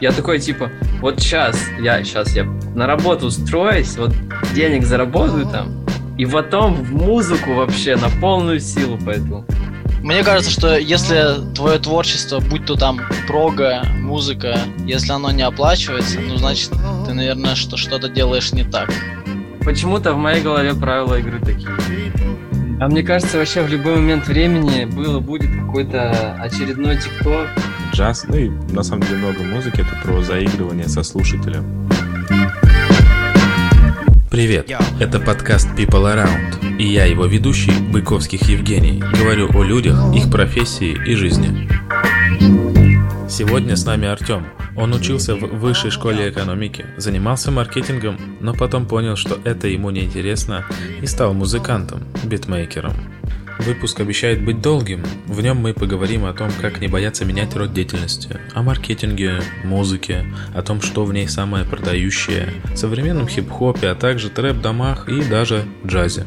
Я такой, типа, вот сейчас, я сейчас, я на работу устроюсь, вот денег заработаю там, и потом в музыку вообще на полную силу пойду. Мне кажется, что если твое творчество, будь то там прога, музыка, если оно не оплачивается, ну значит ты, наверное, что что-то делаешь не так. Почему-то в моей голове правила игры такие. А мне кажется, вообще в любой момент времени было, будет какой-то очередной тикток. Джаз, ну и на самом деле много музыки, это про заигрывание со слушателем. Привет, это подкаст People Around, и я его ведущий, Быковских Евгений, говорю о людях, их профессии и жизни. Сегодня с нами Артем. Он учился в высшей школе экономики, занимался маркетингом, но потом понял, что это ему не интересно и стал музыкантом, битмейкером. Выпуск обещает быть долгим. В нем мы поговорим о том, как не бояться менять род деятельности, о маркетинге, музыке, о том, что в ней самое продающее, современном хип-хопе, а также трэп-домах и даже джазе.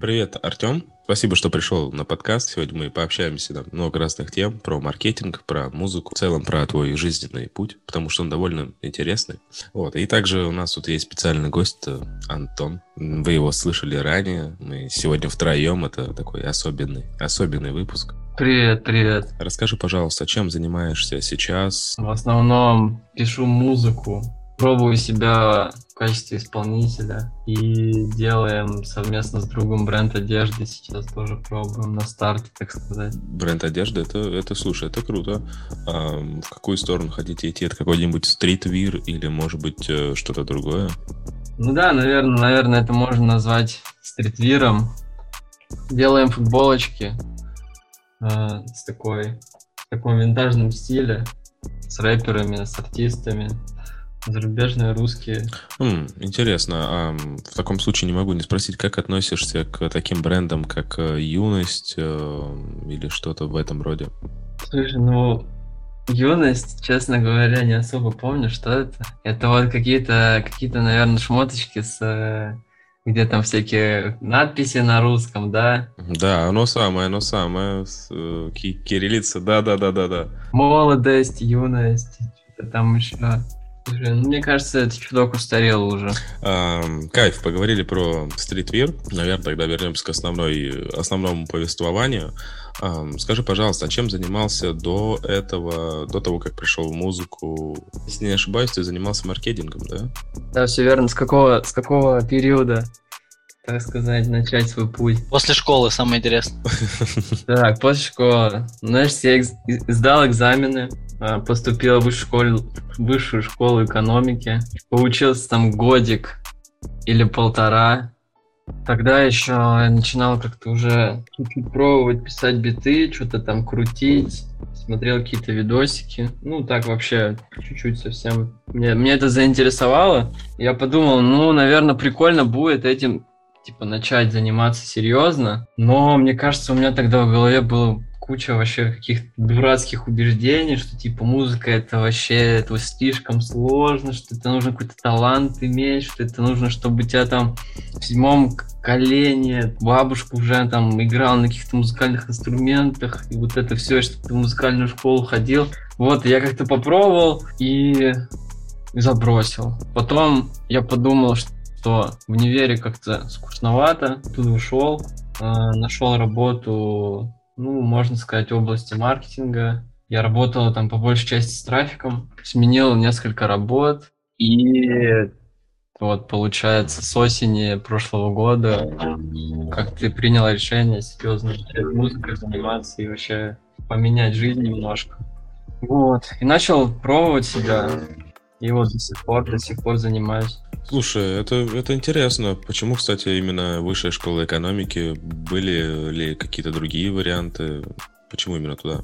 Привет, Артем. Спасибо, что пришел на подкаст. Сегодня мы пообщаемся на много разных тем про маркетинг, про музыку, в целом про твой жизненный путь, потому что он довольно интересный. Вот. И также у нас тут есть специальный гость э, Антон. Вы его слышали ранее. Мы сегодня втроем. Это такой особенный, особенный выпуск. Привет, привет. Расскажи, пожалуйста, чем занимаешься сейчас? В основном пишу музыку, пробую себя в качестве исполнителя и делаем совместно с другом бренд одежды. Сейчас тоже пробуем на старте, так сказать. Бренд одежды, это, это слушай, это круто. А в какую сторону хотите идти? Это какой-нибудь стритвир или, может быть, э, что-то другое? Ну да, наверное, наверное, это можно назвать стритвиром. Делаем футболочки э, с такой в таком винтажном стиле, с рэперами, с артистами. Зарубежные, русские. М, интересно. А в таком случае не могу не спросить, как относишься к таким брендам, как э, Юность э, или что-то в этом роде? Слушай, ну, юность, честно говоря, не особо помню, что это. Это вот какие-то, какие-то, наверное, шмоточки с э, где там всякие надписи на русском, да? Да, оно самое, оно самое. С, кириллица, да-да-да-да-да. Молодость, юность, что-то там еще. Ну, мне кажется, этот чудок устарел уже. А, кайф, поговорили про стритвир. Наверное, тогда вернемся к основной, основному повествованию. А, скажи, пожалуйста, а чем занимался до этого, до того, как пришел в музыку? Если не ошибаюсь, ты занимался маркетингом, да? Да, все верно. С какого, с какого периода? Так сказать, начать свой путь. После школы самое интересное. Так, после школы. Знаешь, я сдал экзамены, а, поступил в высшую школу, высшую школу экономики, поучился там годик или полтора. Тогда еще я начинал как-то уже чуть-чуть пробовать писать биты, что-то там крутить, смотрел какие-то видосики. Ну, так вообще, чуть-чуть совсем. Мне, мне это заинтересовало. Я подумал, ну, наверное, прикольно будет этим типа начать заниматься серьезно, но мне кажется, у меня тогда в голове было куча вообще каких-то дурацких убеждений, что типа музыка это вообще это слишком сложно, что это нужно какой-то талант иметь, что это нужно, чтобы тебя там в седьмом колене бабушка уже там играла на каких-то музыкальных инструментах, и вот это все, что ты в музыкальную школу ходил. Вот, я как-то попробовал и забросил. Потом я подумал, что что в универе как-то скучновато, тут ушел, э, нашел работу, ну, можно сказать, в области маркетинга. Я работал там по большей части с трафиком, сменил несколько работ, и вот, получается, с осени прошлого года как ты принял решение серьезно музыкой заниматься и вообще поменять жизнь немножко. Вот. И начал пробовать себя. И вот до сих пор, до сих пор занимаюсь. Слушай, это, это интересно. Почему, кстати, именно высшая школа экономики? Были ли какие-то другие варианты? Почему именно туда?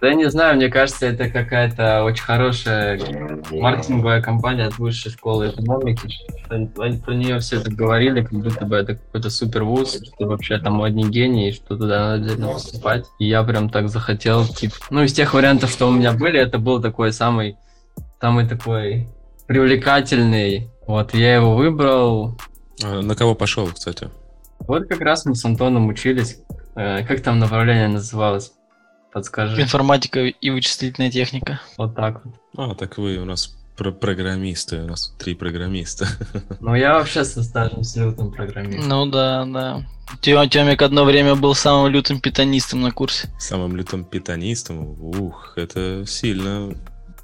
Да не знаю, мне кажется, это какая-то очень хорошая маркетинговая компания от высшей школы экономики. Они про нее все это говорили, как будто бы это какой-то супер вуз, что вообще там одни гении, что туда надо обязательно поступать. И я прям так захотел, типа, ну, из тех вариантов, что у меня были, это был такой самый, самый такой привлекательный. Вот, я его выбрал. А на кого пошел, кстати? Вот как раз мы с Антоном учились. Э, как там направление называлось? Подскажи. Информатика и вычислительная техника. Вот так вот. А, так вы у нас про программисты, у нас три программиста. Ну, я вообще со стажем с лютым программистом. Ну да, да. Тё- Тёмик одно время был самым лютым питанистом на курсе. Самым лютым питанистом. Ух, это сильно.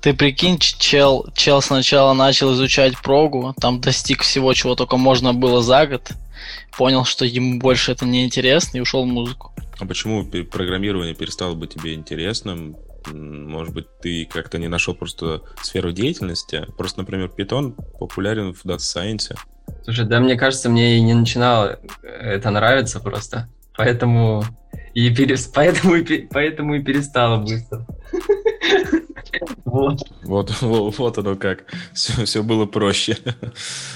Ты прикинь, чел, чел сначала начал изучать прогу, там достиг всего, чего только можно было за год, понял, что ему больше это не интересно и ушел в музыку. А почему программирование перестало быть тебе интересным? Может быть, ты как-то не нашел просто сферу деятельности? Просто, например, Python популярен в Data Science. Слушай, да мне кажется, мне и не начинало это нравиться просто. Поэтому и, перес... поэтому, и, поэтому и перестала быстро. Вот. Вот, во- вот оно как. Все, все было проще.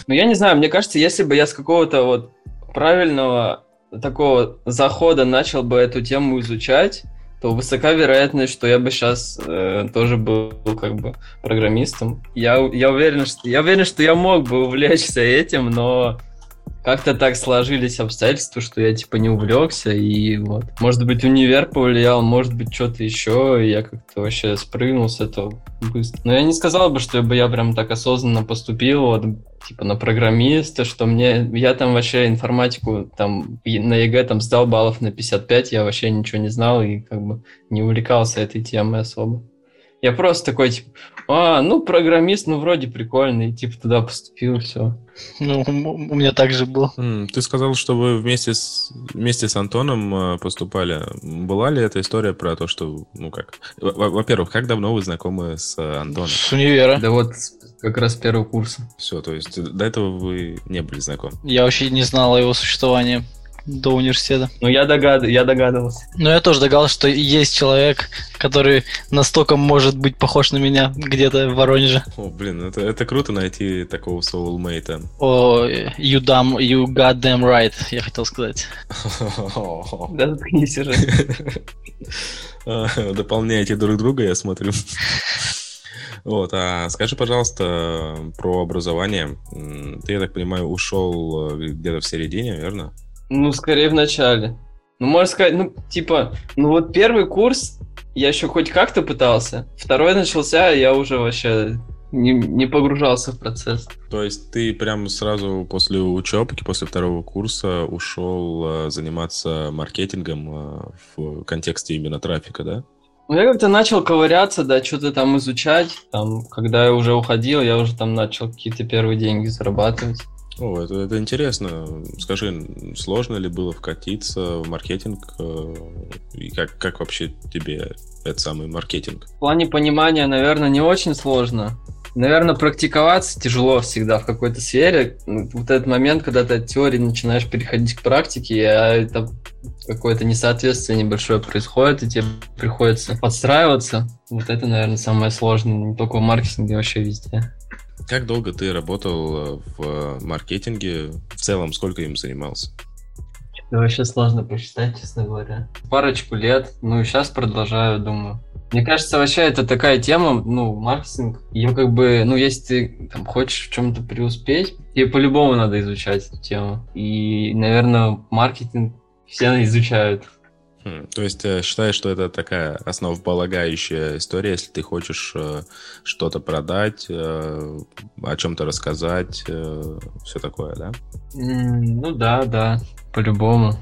Ну, я не знаю, мне кажется, если бы я с какого-то вот правильного такого захода начал бы эту тему изучать, то высока вероятность, что я бы сейчас тоже был как бы программистом. Я, я, уверен, что, я уверен, что я мог бы увлечься этим, но как-то так сложились обстоятельства, что я типа не увлекся, и вот. Может быть, универ повлиял, может быть, что-то еще, и я как-то вообще спрыгнул с этого быстро. Но я не сказал бы, что я прям так осознанно поступил, вот, типа, на программиста, что мне... Я там вообще информатику там на ЕГЭ там сдал баллов на 55, я вообще ничего не знал и как бы не увлекался этой темой особо. Я просто такой, типа, а, ну, программист, ну, вроде прикольный, типа, туда поступил, все. Ну, у меня так же было. Ты сказал, что вы вместе с, вместе с Антоном э, поступали. Была ли эта история про то, что, ну как... Во- Во-первых, как давно вы знакомы с э, Антоном? С универа. Да вот как раз с первого курса. Все, то есть до этого вы не были знакомы. Я вообще не знал о его существовании до университета. Ну, я, догад... я догадывался. Но я тоже догадался, что есть человек, который настолько может быть похож на меня где-то в Воронеже. О, блин, это, это круто найти такого soulmate. О, you dumb, you goddamn right, я хотел сказать. Да, заткнись уже. А, Дополняете друг друга, я смотрю. Вот, а скажи, пожалуйста, про образование. Ты, я так понимаю, ушел э, где-то в середине, верно? Ну, скорее в начале. Ну, можно сказать, ну, типа, ну вот первый курс я еще хоть как-то пытался. Второй начался, я уже вообще не, не погружался в процесс. То есть ты прям сразу после учебки, после второго курса ушел э, заниматься маркетингом э, в контексте именно трафика, да? Ну, я как-то начал ковыряться, да, что-то там изучать. Там, когда я уже уходил, я уже там начал какие-то первые деньги зарабатывать. О, это, это интересно. Скажи, сложно ли было вкатиться в маркетинг? э, И как, как вообще тебе этот самый маркетинг? В плане понимания, наверное, не очень сложно. Наверное, практиковаться тяжело всегда в какой-то сфере. Ну, Вот этот момент, когда ты от теории начинаешь переходить к практике, а это какое-то несоответствие небольшое происходит, и тебе приходится подстраиваться. Вот это, наверное, самое сложное, не только в маркетинге, а вообще везде. Как долго ты работал э, в маркетинге? В целом, сколько им занимался? Это вообще сложно посчитать, честно говоря. Парочку лет, ну и сейчас продолжаю, думаю. Мне кажется, вообще это такая тема, ну, маркетинг, ее как бы, ну, если ты там, хочешь в чем-то преуспеть, тебе по-любому надо изучать эту тему. И, наверное, маркетинг все изучают. Хм, То есть э, считаешь, что это такая основополагающая история, если ты хочешь э, что-то продать, э, о чем-то рассказать, все такое, да? М, Ну да, да, по-любому.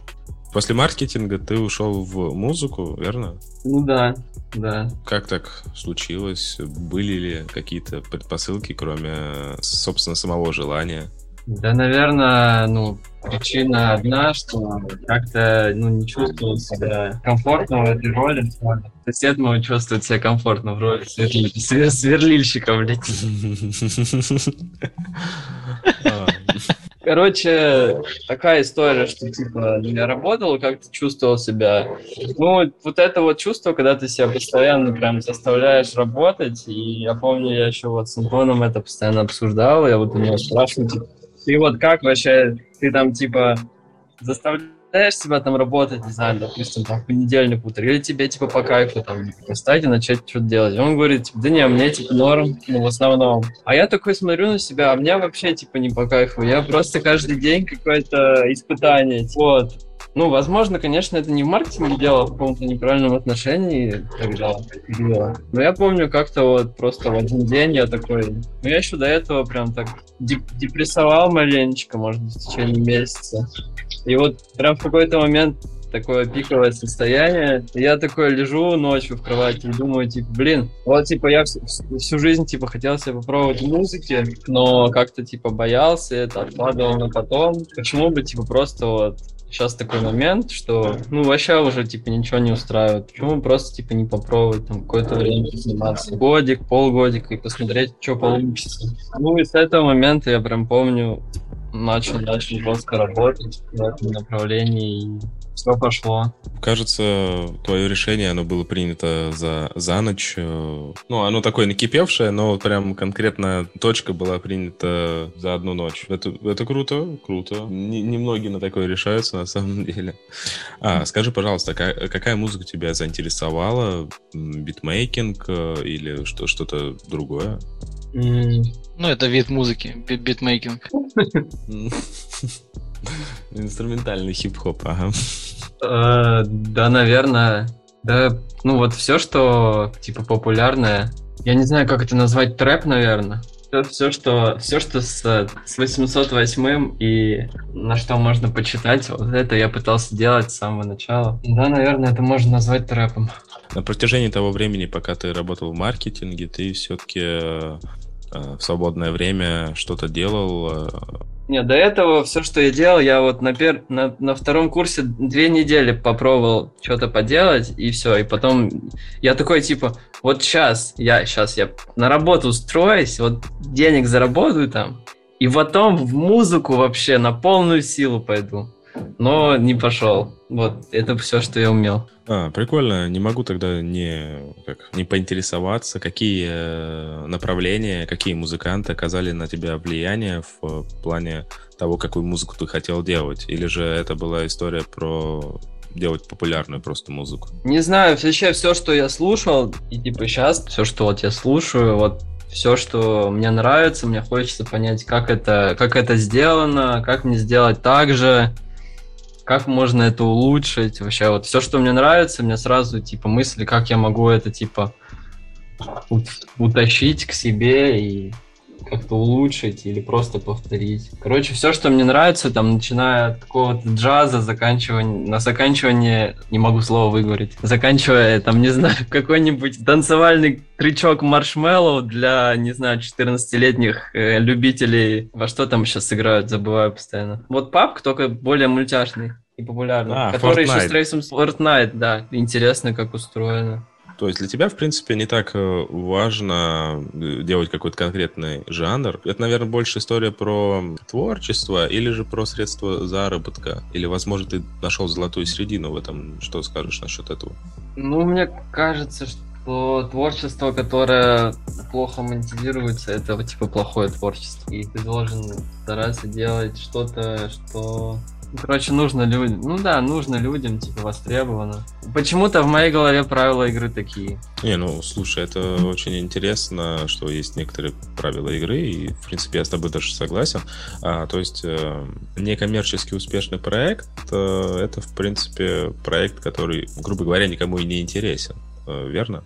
После маркетинга ты ушел в музыку, верно? Ну да, да. Как так случилось? Были ли какие-то предпосылки, кроме, э, собственно, самого желания? Да, наверное, ну, причина одна, что как-то, ну, не чувствовал себя комфортно в этой роли. Сосед мой чувствует себя комфортно в роли сверли- свер- сверлильщика, блядь. Короче, такая история, что, типа, я работал, как-то чувствовал себя. Ну, вот- это вот чувство, когда ты себя постоянно прям заставляешь работать, и я помню, я еще вот с Антоном это постоянно обсуждал, я вот у него спрашиваю, типа, ты вот как вообще, ты там, типа, заставляешь себя там работать, не знаю, допустим, там, в понедельник утро, или тебе, типа, по кайфу, там, встать и начать что-то делать. И он говорит, типа, да не, мне, типа, норм, ну, в основном. А я такой смотрю на себя, а мне вообще, типа, не по кайфу. Я просто каждый день какое-то испытание. Вот. Ну, возможно, конечно, это не в маркетинге дело, а в каком-то неправильном отношении тогда было. Но я помню, как-то вот просто в один день я такой... Ну, я еще до этого прям так деп- депрессовал маленечко, может быть, в течение месяца. И вот прям в какой-то момент такое пиковое состояние. И я такой лежу ночью в кровати и думаю, типа, блин, вот, типа, я всю, всю жизнь, типа, хотел себя попробовать в музыке, но как-то, типа, боялся это, откладывал на потом. Почему бы, типа, просто вот сейчас такой момент, что, ну, вообще уже, типа, ничего не устраивает. Почему просто, типа, не попробовать там какое-то время заниматься? Годик, полгодика и посмотреть, что получится. Ну, и с этого момента я прям помню, начал, начал жестко работать в этом направлении, и все пошло. Кажется, твое решение, оно было принято за, за ночь. э, Ну, оно такое накипевшее, но вот прям конкретно точка была принята за одну ночь. Это, это круто, круто. Не- Немногие на такое решаются, на самом деле. А, скажи, пожалуйста, ка- какая музыка тебя заинтересовала? Битмейкинг э, или что, что-то другое? Ну, это вид музыки, би- битмейкинг. Инструментальный хип-хоп, ага. э, Да, наверное. Да, ну вот все, что типа популярное. Я не знаю, как это назвать, трэп, наверное. Все, что, все, что с, с 808 и на что можно почитать, вот это я пытался делать с самого начала. Да, наверное, это можно назвать трэпом. На протяжении того времени, пока ты работал в маркетинге, ты все-таки в свободное время что-то делал. Нет, до этого все, что я делал, я вот на, пер... на, на втором курсе две недели попробовал что-то поделать, и все. И потом я такой, типа, вот сейчас, я сейчас я на работу устроюсь, вот денег заработаю там, и потом в музыку вообще на полную силу пойду. Но не пошел. Вот, это все, что я умел. А, прикольно. Не могу тогда не, как, не поинтересоваться, какие э, направления, какие музыканты оказали на тебя влияние в э, плане того, какую музыку ты хотел делать. Или же это была история про делать популярную просто музыку? Не знаю, вообще все, что я слушал, и типа сейчас, все, что вот я слушаю, вот все, что мне нравится, мне хочется понять, как это, как это сделано, как мне сделать так же, как можно это улучшить. Вообще, вот все, что мне нравится, мне сразу, типа, мысли, как я могу это, типа, ут- утащить к себе и как-то улучшить или просто повторить. Короче, все, что мне нравится, там, начиная от какого-то джаза, заканчивая, на заканчивание, не могу слово выговорить, заканчивая, там, не знаю, какой-нибудь танцевальный трючок маршмеллоу для, не знаю, 14-летних э, любителей. Во что там сейчас играют, забываю постоянно. Вот папк, только более мультяшный и популярный. А, который еще Fortnite. с Трейсом Fortnite, да. Интересно, как устроено. То есть для тебя, в принципе, не так э, важно э, делать какой-то конкретный жанр. Это, наверное, больше история про творчество или же про средства заработка. Или, возможно, ты нашел золотую середину в этом. Что скажешь насчет этого? Ну, мне кажется, что творчество, которое плохо монетизируется, это типа плохое творчество. И ты должен стараться делать что-то, что... Короче, нужно людям. Ну да, нужно людям, типа, востребовано. Почему-то в моей голове правила игры такие. Не, ну, слушай, это очень интересно, что есть некоторые правила игры, и, в принципе, я с тобой даже согласен. А, то есть, э, некоммерчески успешный проект э, это, в принципе, проект, который, грубо говоря, никому и не интересен. Э, верно?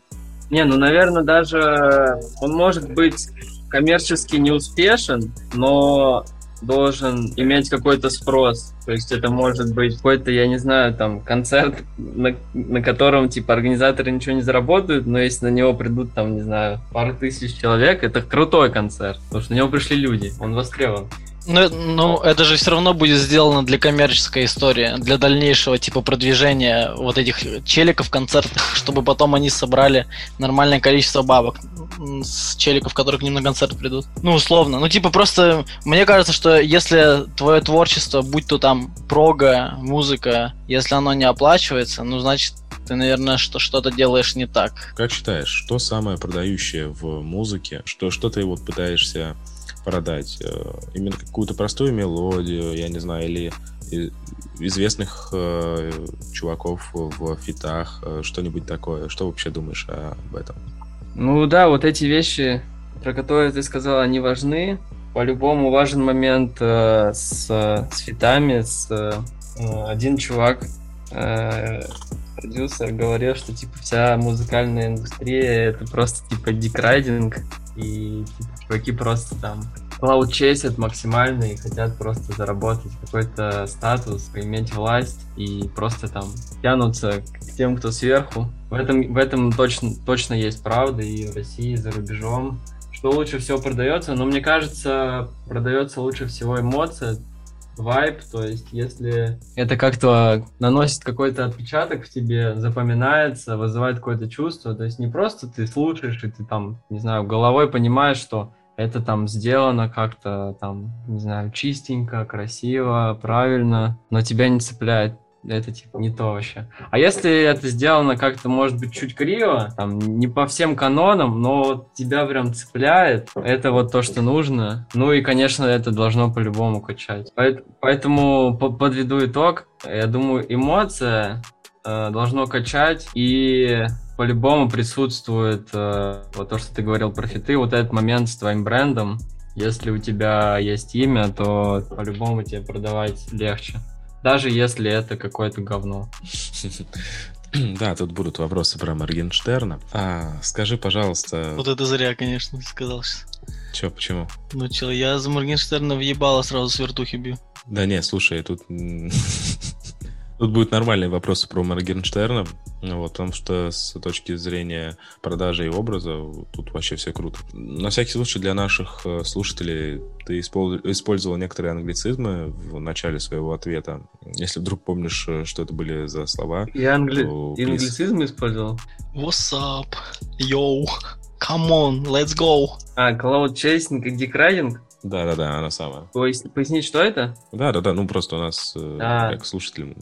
Не, ну, наверное, даже он может быть коммерчески не успешен, но должен иметь какой-то спрос. То есть это может быть какой-то, я не знаю, там, концерт, на, на котором, типа, организаторы ничего не заработают, но если на него придут, там, не знаю, пару тысяч человек, это крутой концерт, потому что на него пришли люди, он востребован. Ну, ну, это же все равно будет сделано для коммерческой истории, для дальнейшего типа продвижения вот этих челиков концертных, чтобы потом они собрали нормальное количество бабок с челиков, которые к ним на концерт придут. Ну, условно. Ну, типа, просто мне кажется, что если твое творчество, будь то там прога, музыка, если оно не оплачивается, ну, значит, ты, наверное, что что-то делаешь не так. Как считаешь, что самое продающее в музыке? Что, что ты вот пытаешься продать? Э, именно какую-то простую мелодию, я не знаю, или известных э, чуваков в фитах, э, что-нибудь такое. Что вообще думаешь об этом? Ну да, вот эти вещи, про которые ты сказал, они важны. По-любому важен момент э, с, с фитами, с э, один чувак, э, продюсер, говорил, что типа вся музыкальная индустрия это просто типа декрайдинг, и типа, чуваки просто там клауд чесят максимально и хотят просто заработать какой-то статус, иметь власть и просто там тянутся к тем, кто сверху. В этом, в этом точно, точно есть правда и в России, и за рубежом. Что лучше всего продается? Но мне кажется, продается лучше всего эмоция, вайб, то есть если это как-то наносит какой-то отпечаток в тебе, запоминается, вызывает какое-то чувство, то есть не просто ты слушаешь и ты там, не знаю, головой понимаешь, что это там сделано как-то там, не знаю, чистенько, красиво, правильно, но тебя не цепляет это типа не то вообще. А если это сделано как-то, может быть, чуть криво, там, не по всем канонам, но тебя прям цепляет, это вот то, что нужно. Ну и, конечно, это должно по-любому качать. Поэтому подведу итог. Я думаю, эмоция э, должно качать и по-любому присутствует э, вот то, что ты говорил про фиты, вот этот момент с твоим брендом. Если у тебя есть имя, то по-любому тебе продавать легче даже если это какое-то говно. Да, тут будут вопросы про Моргенштерна. А, скажи, пожалуйста... Вот это зря, конечно, сказал сейчас. Че, почему? Ну, че, я за Моргенштерна въебало сразу с вертухи бью. Да не, слушай, тут Тут будут нормальные вопросы про Моргенштерна, вот, потому что с точки зрения продажи и образа тут вообще все круто. На всякий случай для наших э, слушателей ты использовал некоторые англицизмы в начале своего ответа. Если вдруг помнишь, э, что это были за слова. Я англи... то, англицизм использовал? What's up? Yo! Come on, let's go! А, cloud chasing и декрадинг? Да-да-да, она самая. Пояснить, что это? Да-да-да, ну просто у нас, э, а. как слушателям,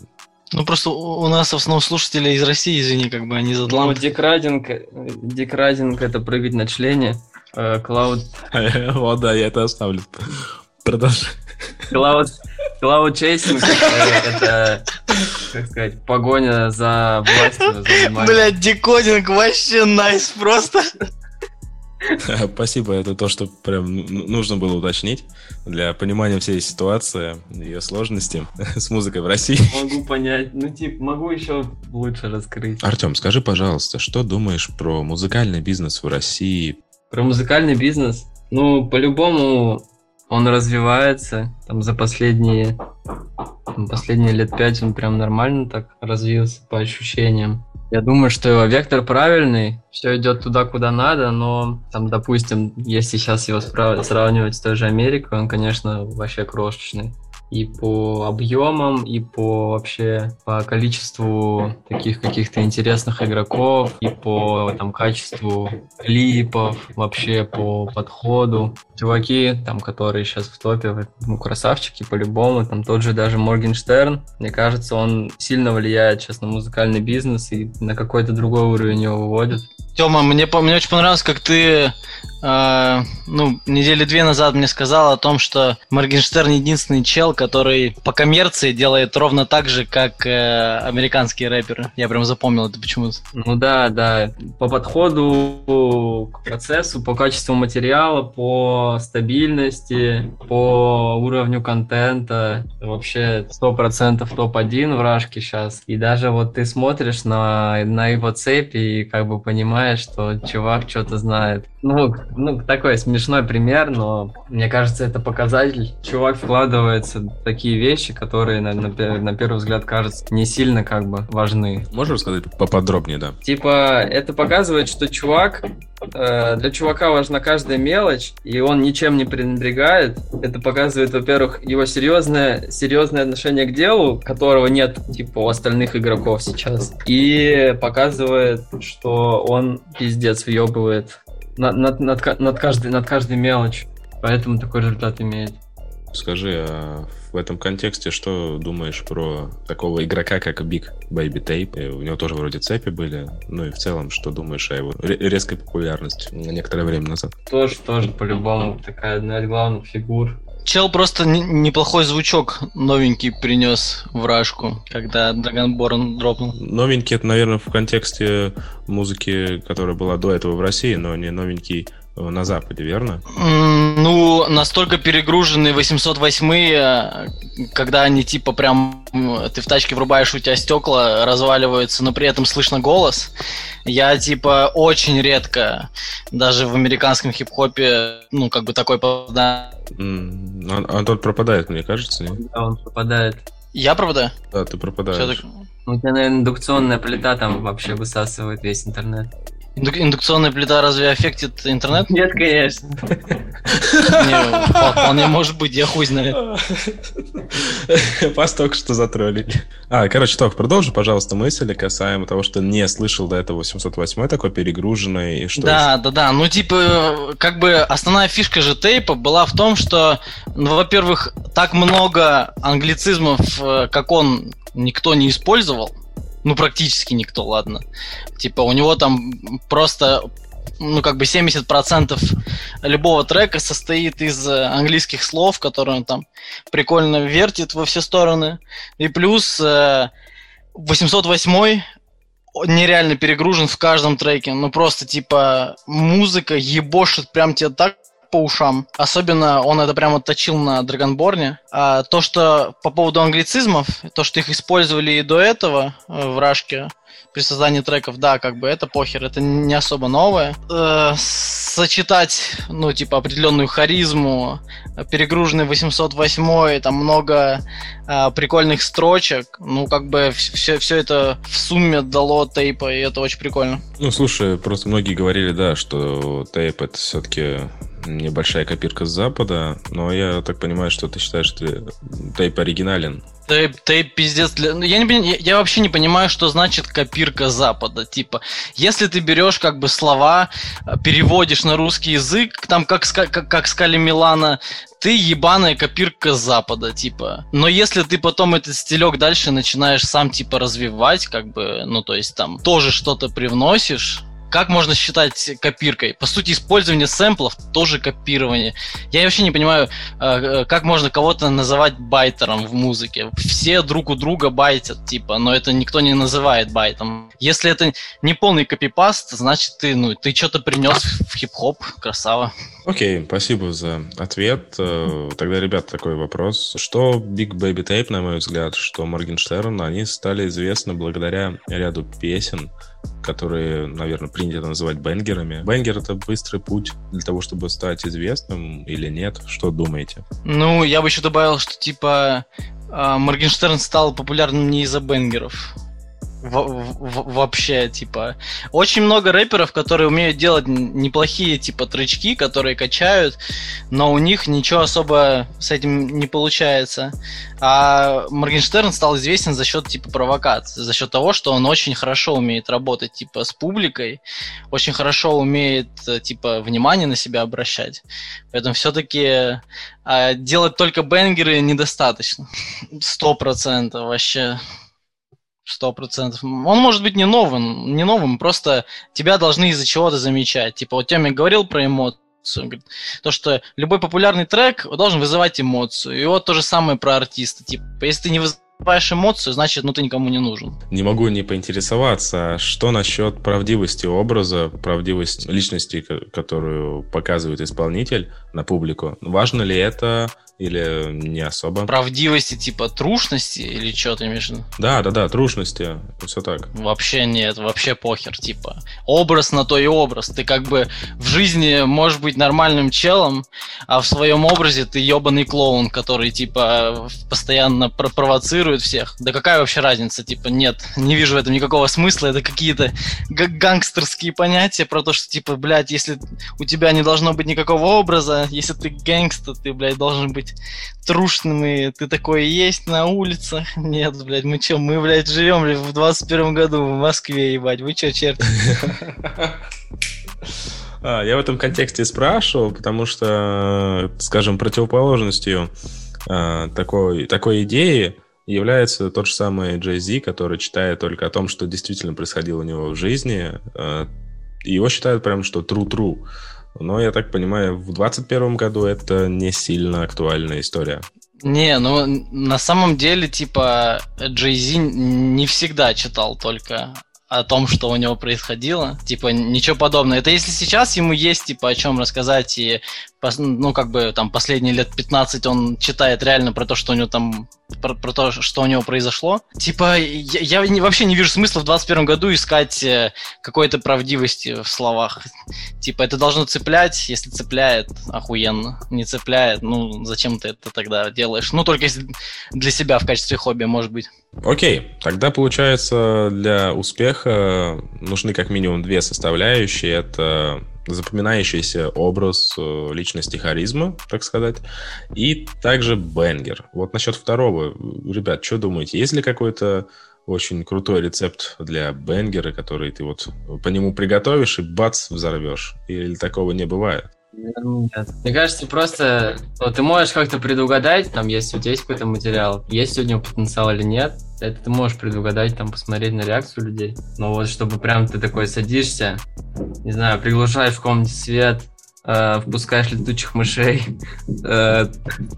ну, просто у нас в основном слушатели из России, извини, как бы они из Атланты. Ну, декрадинг, декрадинг это прыгать на члене. Э, клауд... О, да, я это оставлю. Продолжай. Clout... Clout chasing это, как сказать, погоня за властью, за Блядь, decoding вообще nice просто. Спасибо, это то, что прям нужно было уточнить для понимания всей ситуации, ее сложности с музыкой в России. Могу понять, ну типа, могу еще лучше раскрыть. Артем, скажи, пожалуйста, что думаешь про музыкальный бизнес в России? Про музыкальный бизнес? Ну, по-любому он развивается, там за последние, там, последние лет пять он прям нормально так развился по ощущениям. Я думаю, что вектор правильный, все идет туда, куда надо, но там, допустим, если сейчас его сравнивать с той же Америкой, он, конечно, вообще крошечный и по объемам, и по вообще по количеству таких каких-то интересных игроков, и по там качеству клипов, вообще по подходу. Чуваки, там, которые сейчас в топе, ну, красавчики по-любому, там тот же даже Моргенштерн, мне кажется, он сильно влияет сейчас на музыкальный бизнес и на какой-то другой уровень его выводит. Тёма, мне, мне очень понравилось, как ты э, ну, недели две назад мне сказал о том, что Моргенштерн единственный чел, который по коммерции делает ровно так же, как э, американские рэперы. Я прям запомнил это почему-то. Ну да, да. По подходу к процессу, по качеству материала, по стабильности, по уровню контента. Вообще 100% топ-1 в Рашке сейчас. И даже вот ты смотришь на, на его цепи и как бы понимаешь, что чувак что-то знает. Ну, ну, такой смешной пример, но мне кажется, это показатель. Чувак вкладывается в такие вещи, которые на, на, на первый взгляд кажутся не сильно как бы важны. Можешь рассказать поподробнее, да? Типа, это показывает, что чувак э, для чувака важна каждая мелочь, и он ничем не пренебрегает. Это показывает, во-первых, его серьезное, серьезное отношение к делу, которого нет, типа, у остальных игроков сейчас. И показывает, что он пиздец въебывает над, над, над, над, каждой, над каждой мелочь. Поэтому такой результат имеет. скажи, а в этом контексте что думаешь про такого игрока, как Big Baby Tape? У него тоже вроде цепи были. Ну и в целом, что думаешь о его резкой популярности некоторое время назад? Тоже, тоже, по-любому, такая одна из главных фигур. Чел просто неплохой звучок новенький принес в Рашку, когда Dragonborn дропнул. Новенький это, наверное, в контексте музыки, которая была до этого в России, но не новенький на Западе, верно? Ну, настолько перегруженные 808 когда они типа прям ты в тачке врубаешь, у тебя стекла разваливаются, но при этом слышно голос. Я типа очень редко, даже в американском хип-хопе, ну, как бы такой попадаю. Mm, Антон пропадает, мне кажется, нет? Да, он пропадает. Я пропадаю? Да, ты пропадаешь. У тебя, наверное, индукционная плита там вообще высасывает весь интернет. Индукционная плита разве аффектит интернет? Нет, конечно. Не, вполне может быть, я хуй знаю. Вас только что затроллили. А, короче, Тох, продолжи, пожалуйста, мысли касаемо того, что не слышал до этого 708 такой перегруженный и что Да, да, да. Ну, типа, как бы основная фишка же тейпа была в том, что, ну, во-первых, так много англицизмов, э, как он, никто не использовал. Ну, практически никто, ладно. Типа, у него там просто ну, как бы 70% любого трека состоит из э, английских слов, которые он там прикольно вертит во все стороны. И плюс 808 э, нереально перегружен в каждом треке. Ну, просто, типа, музыка ебошит прям тебе так по ушам. Особенно он это прямо точил на Драгонборне. А то, что по поводу англицизмов, то, что их использовали и до этого э, в Рашке, при создании треков, да, как бы это похер, это не особо новое. Э, сочетать, ну, типа, определенную харизму, перегруженный 808, там много э, прикольных строчек, ну, как бы все, все это в сумме дало тейпа, и это очень прикольно. Ну, слушай, просто многие говорили, да, что тейп это все-таки небольшая копирка с Запада, но я так понимаю, что ты считаешь, что тейп оригинален. Тейп, тейп пиздец. Для... Ну, я, не, я вообще не понимаю, что значит копирка Запада. Типа, если ты берешь как бы слова, э, переводишь на русский язык, там как, как, как сказали Милана, ты ебаная копирка Запада, типа. Но если ты потом этот стилек дальше начинаешь сам, типа, развивать, как бы, ну, то есть там тоже что-то привносишь, как можно считать копиркой? По сути, использование сэмплов тоже копирование. Я вообще не понимаю, э, э, как можно кого-то называть байтером в музыке. Все друг у друга байтят, типа, но это никто не называет байтом. Если это не полный копипаст, значит ты, ну, ты что-то принес в хип-хоп, красава. Окей, okay, спасибо за ответ. Э, тогда, ребят, такой вопрос. Что Big Baby Tape, на мой взгляд, что Моргенштерн, они стали известны благодаря ряду песен, которые, наверное, принято называть бенгерами. Бенгер — это быстрый путь для того, чтобы стать известным или нет? Что думаете? Ну, я бы еще добавил, что, типа, а, Моргенштерн стал популярным не из-за бенгеров вообще, типа. Очень много рэперов, которые умеют делать неплохие, типа, тречки, которые качают, но у них ничего особо с этим не получается. А Моргенштерн стал известен за счет, типа, провокации, за счет того, что он очень хорошо умеет работать, типа, с публикой, очень хорошо умеет, типа, внимание на себя обращать. Поэтому все-таки а, делать только бенгеры недостаточно. Сто процентов вообще. Сто процентов. Он может быть не новым, не новым, просто тебя должны из-за чего-то замечать. Типа, вот Тёмик говорил про эмоцию. Говорит, то, что любой популярный трек должен вызывать эмоцию. И вот то же самое про артиста. Типа, если ты не вызываешь эмоцию, значит, ну ты никому не нужен. Не могу не поинтересоваться, что насчет правдивости образа, правдивости личности, которую показывает исполнитель на публику. Важно ли это или не особо? Правдивости, типа трушности или что ты имеешь в виду? Да, да, да, трушности, все так. Вообще нет, вообще похер, типа. Образ на то и образ. Ты как бы в жизни можешь быть нормальным челом, а в своем образе ты ебаный клоун, который, типа, постоянно провоцирует всех. Да какая вообще разница? Типа, нет, не вижу в этом никакого смысла. Это какие-то гангстерские понятия про то, что, типа, блядь, если у тебя не должно быть никакого образа, если ты гэнгстер, ты, блядь, должен быть быть трушным, и ты такой есть на улицах. Нет, блядь, мы чё, мы, блядь, живем в 21 году в Москве, ебать, вы чё, черт? А, я в этом контексте спрашивал, потому что, скажем, противоположностью э, такой, такой идеи является тот же самый Джей Зи, который читает только о том, что действительно происходило у него в жизни. Э, его считают прям, что true-true. Но, я так понимаю, в 2021 году это не сильно актуальная история. Не, ну на самом деле, типа, Джей Зи не всегда читал только о том, что у него происходило. Типа, ничего подобного. Это если сейчас ему есть, типа, о чем рассказать, и, ну, как бы, там, последние лет 15 он читает реально про то, что у него там, про, про то, что у него произошло. Типа, я, я не, вообще не вижу смысла в 21 году искать э, какой-то правдивости в словах. Типа, это должно цеплять, если цепляет, охуенно. Не цепляет, ну, зачем ты это тогда делаешь? Ну, только если для себя в качестве хобби, может быть. Окей, тогда получается для успеха нужны как минимум две составляющие. Это запоминающийся образ э, личности харизма, так сказать, и также бенгер. Вот насчет второго, ребят, что думаете? Есть ли какой-то очень крутой рецепт для бенгера, который ты вот по нему приготовишь и бац, взорвешь? Или такого не бывает? Нет. Мне кажется, просто вот, ты можешь как-то предугадать, там, если у тебя есть какой-то материал, есть у него потенциал или нет, это ты можешь предугадать, там, посмотреть на реакцию людей. Но вот чтобы прям ты такой садишься, не знаю, приглушаешь в комнате свет, э, впускаешь летучих мышей, э,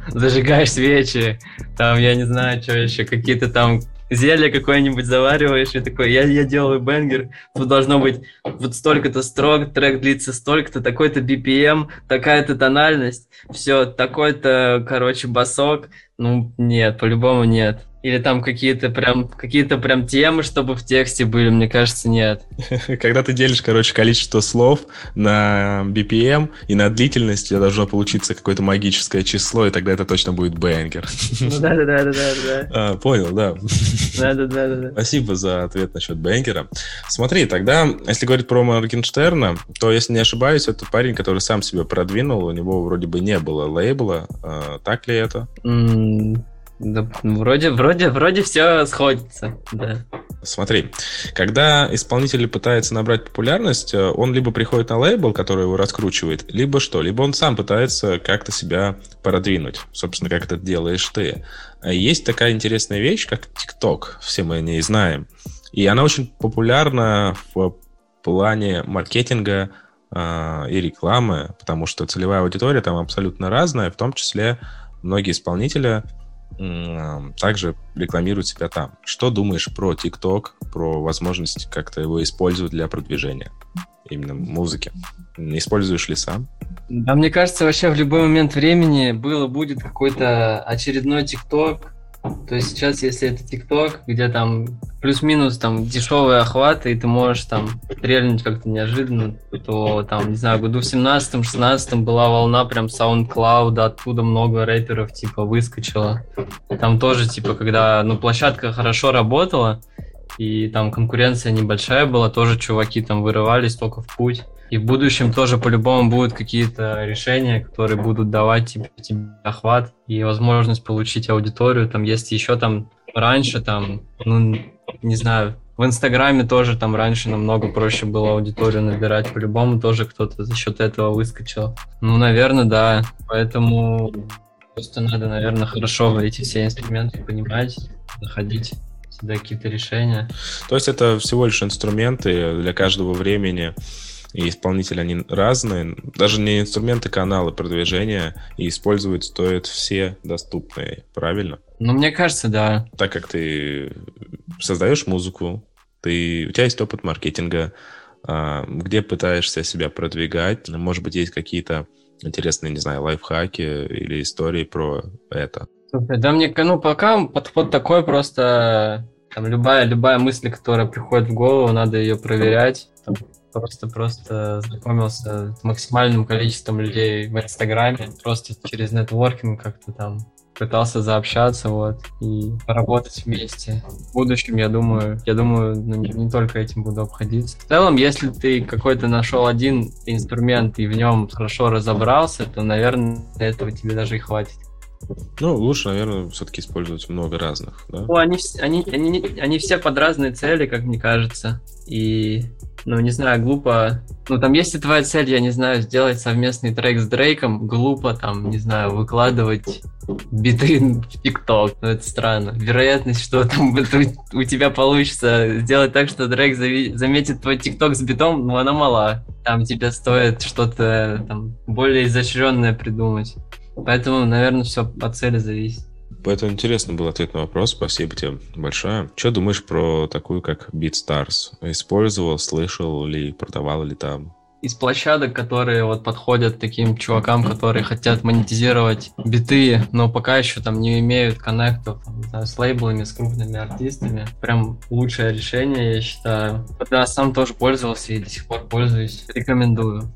зажигаешь свечи, там, я не знаю, что еще, какие-то там зелье какое-нибудь завариваешь, и такой, я, я делаю бенгер, тут должно быть вот столько-то строк, трек длится столько-то, такой-то BPM, такая-то тональность, все, такой-то, короче, басок, ну, нет, по-любому нет. Или там какие-то прям, какие-то прям темы, чтобы в тексте были, мне кажется, нет. Когда ты делишь, короче, количество слов на BPM и на длительность, тебе должно получиться какое-то магическое число, и тогда это точно будет бэнгер. Ну да-да-да-да-да. А, понял, да. Да-да-да-да. Спасибо за ответ насчет бэнгера. Смотри, тогда, если говорить про Моргенштерна, то, если не ошибаюсь, это парень, который сам себя продвинул, у него вроде бы не было лейбла. А, так ли это? Да, вроде, вроде, вроде все сходится, да. Смотри, когда исполнитель пытается набрать популярность, э, он либо приходит на лейбл, который его раскручивает, либо что? Либо он сам пытается как-то себя продвинуть. Собственно, как это делаешь ты. А есть такая интересная вещь, как TikTok. Все мы о ней знаем. И она очень популярна в плане маркетинга э, и рекламы, потому что целевая аудитория там абсолютно разная, в том числе многие исполнители также рекламируют себя там. Что думаешь про TikTok, про возможность как-то его использовать для продвижения именно музыки? Используешь ли сам? Да, мне кажется, вообще в любой момент времени было, будет какой-то очередной TikTok, то есть сейчас, если это ТикТок, где там плюс-минус там дешевые охваты, и ты можешь там стрельнуть как-то неожиданно, то там, не знаю, году в 17-16 была волна прям SoundCloud, оттуда много рэперов типа выскочило. Там тоже типа, когда ну, площадка хорошо работала, и там конкуренция небольшая была, тоже чуваки там вырывались только в путь. И в будущем тоже по-любому будут какие-то решения, которые будут давать тебе, тебе охват и возможность получить аудиторию. Там есть еще там раньше там, ну, не знаю, в Инстаграме тоже там раньше намного проще было аудиторию набирать. По-любому тоже кто-то за счет этого выскочил. Ну, наверное, да. Поэтому просто надо, наверное, хорошо эти все инструменты понимать, находить всегда какие-то решения. То есть это всего лишь инструменты для каждого времени и исполнители, они разные. Даже не инструменты, каналы продвижения, и использовать стоят все доступные, правильно? Ну, мне кажется, да. Так как ты создаешь музыку, ты, у тебя есть опыт маркетинга, а, где пытаешься себя продвигать, может быть, есть какие-то интересные, не знаю, лайфхаки или истории про это. Слушай, да мне, ну, пока подход такой просто, там, любая, любая мысль, которая приходит в голову, надо ее проверять, там, просто-просто знакомился с максимальным количеством людей в Инстаграме, просто через нетворкинг как-то там пытался заобщаться, вот, и поработать вместе. В будущем, я думаю, я думаю, ну, не, не только этим буду обходиться. В целом, если ты какой-то нашел один инструмент и в нем хорошо разобрался, то, наверное, этого тебе даже и хватит. Ну, лучше, наверное, все-таки использовать много разных, да? Ну, они, они, они, они все под разные цели, как мне кажется. И, ну, не знаю, глупо... Ну, там, если твоя цель, я не знаю, сделать совместный трек с Дрейком, глупо, там, не знаю, выкладывать биты в ТикТок. Ну, это странно. Вероятность, что там у тебя получится сделать так, что Дрейк заметит твой ТикТок с битом, ну, она мала. Там тебе стоит что-то там более изощренное придумать. Поэтому, наверное, все от цели зависит. Поэтому интересно был ответ на вопрос. Спасибо тебе большое. Что думаешь про такую, как BeatStars? Использовал, слышал ли, продавал ли там? из площадок, которые вот подходят таким чувакам, которые хотят монетизировать биты, но пока еще там не имеют коннектов знаю, с лейблами, с крупными артистами. Прям лучшее решение, я считаю. Да, сам тоже пользовался и до сих пор пользуюсь. Рекомендую.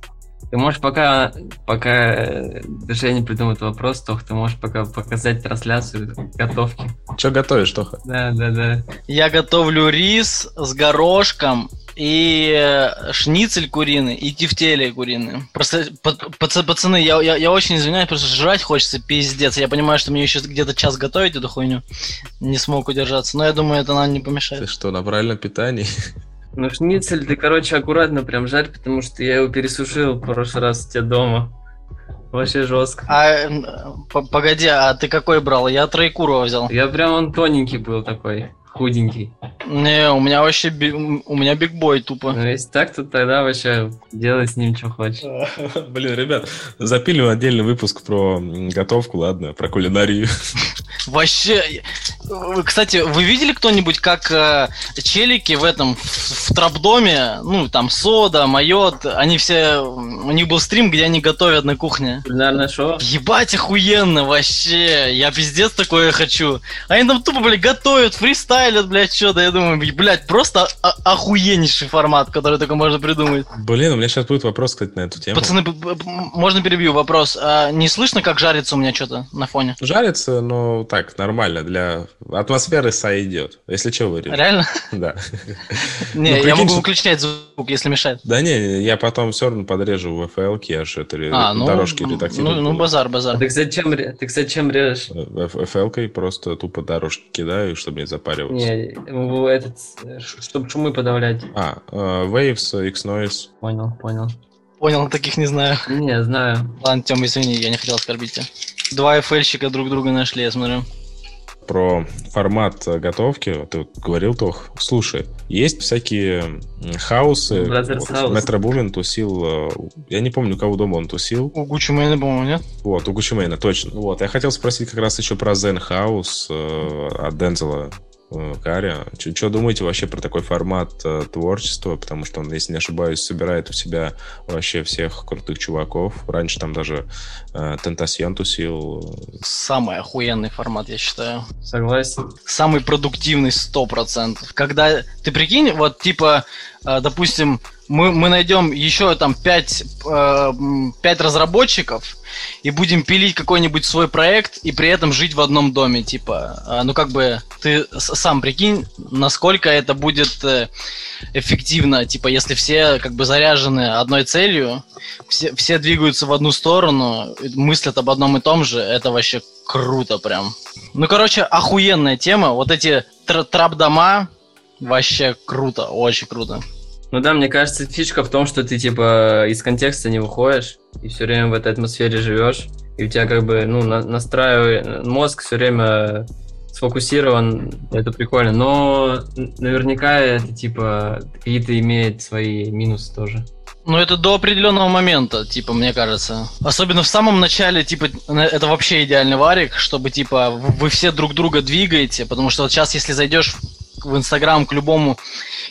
Ты можешь пока, пока э, Женя придумает вопрос, Тох, ты можешь пока показать трансляцию готовки. Что готовишь, Тоха? Да, да, да. Я готовлю рис с горошком и э, шницель куриный, и тефтели куриные. Просто, па- пац- пацаны, я, я, я очень извиняюсь, просто жрать хочется пиздец. Я понимаю, что мне еще где-то час готовить эту хуйню. Не смог удержаться, но я думаю, это нам не Ты помешает. что, на правильном питании? Ну, шницель ты, короче, аккуратно прям жарь, потому что я его пересушил в прошлый раз у тебя дома. Вообще жестко. А, погоди, а ты какой брал? Я Троекурова взял. Я прям он тоненький был такой, худенький. Не, у меня вообще би- у меня бигбой тупо. Ну, если так, то тогда вообще делай с ним, что хочешь. Блин, ребят, запилим отдельный выпуск про готовку, ладно, про кулинарию. Вообще, э, кстати, вы видели кто-нибудь, как э, челики в этом в, в трапдоме, ну там сода, майот, они все, у них был стрим, где они готовят на кухне. Кулинарное шоу? Ебать, охуенно, вообще, я пиздец такое хочу. Они там тупо, блядь, готовят, фристайлят, блядь, что-то, я думаю, блядь, просто охуеннейший формат, который только можно придумать. Блин, у меня сейчас будет вопрос, кстати, на эту тему. Пацаны, можно перебью вопрос? А, не слышно, как жарится у меня что-то на фоне? Жарится, но так, нормально, для атмосферы сойдет. Если что, вырежу. Реально? Да. Не, Ну, я могу выключать звук, если мешает. Да не, я потом все равно подрежу в FL, я же это А, ну, дорожки ну, редактирую. ну, базар, А базар. ты, кстати, чем, ре- ты, кстати, чем режешь? FL-кой просто тупо дорожки кидаю, чтобы не запариваться. Не, в этот, чтобы шумы подавлять. А, э, Waves, X-Noise. Понял, понял. Понял, таких не знаю. Не, знаю. Ладно, Тём, извини, я не хотел оскорбить тебя. Два FL-щика друг друга нашли, я смотрю. Про формат э, готовки, ты вот говорил, Тох, слушай, есть всякие хаусы. Вот. Метро Бумин тусил, э, я не помню, у кого дома он тусил. У Гуччи Мэйна, по-моему, нет? Вот, у Гуччи Мэйна, точно. Вот, я хотел спросить как раз еще про Zen House э, от Дензела э, Карри. Что думаете вообще про такой формат э, творчества? Потому что он, если не ошибаюсь, собирает у себя вообще всех крутых чуваков. Раньше там даже э, Тентасьон тусил. Самый охуенный формат, я считаю. Согласен. Самый продуктивный 100%. Когда, ты прикинь, вот типа, э, допустим, мы, мы найдем еще там 5, пять разработчиков и будем пилить какой-нибудь свой проект и при этом жить в одном доме, типа, э, ну как бы ты сам прикинь, насколько это будет э, эффективно, типа, если все как бы заряжены одной целью, все, все двигаются в одну сторону, мыслят об одном и том же, это вообще круто прям. Ну, короче, охуенная тема. Вот эти тр- трап-дома, вообще круто, очень круто. Ну да, мне кажется, фишка в том, что ты типа из контекста не выходишь и все время в этой атмосфере живешь, и у тебя как бы, ну, на- настраивай, мозг все время сфокусирован, это прикольно, но наверняка это типа какие-то имеет свои минусы тоже. Ну, это до определенного момента, типа, мне кажется. Особенно в самом начале, типа, это вообще идеальный варик, чтобы, типа, вы все друг друга двигаете, потому что вот сейчас, если зайдешь в Инстаграм к любому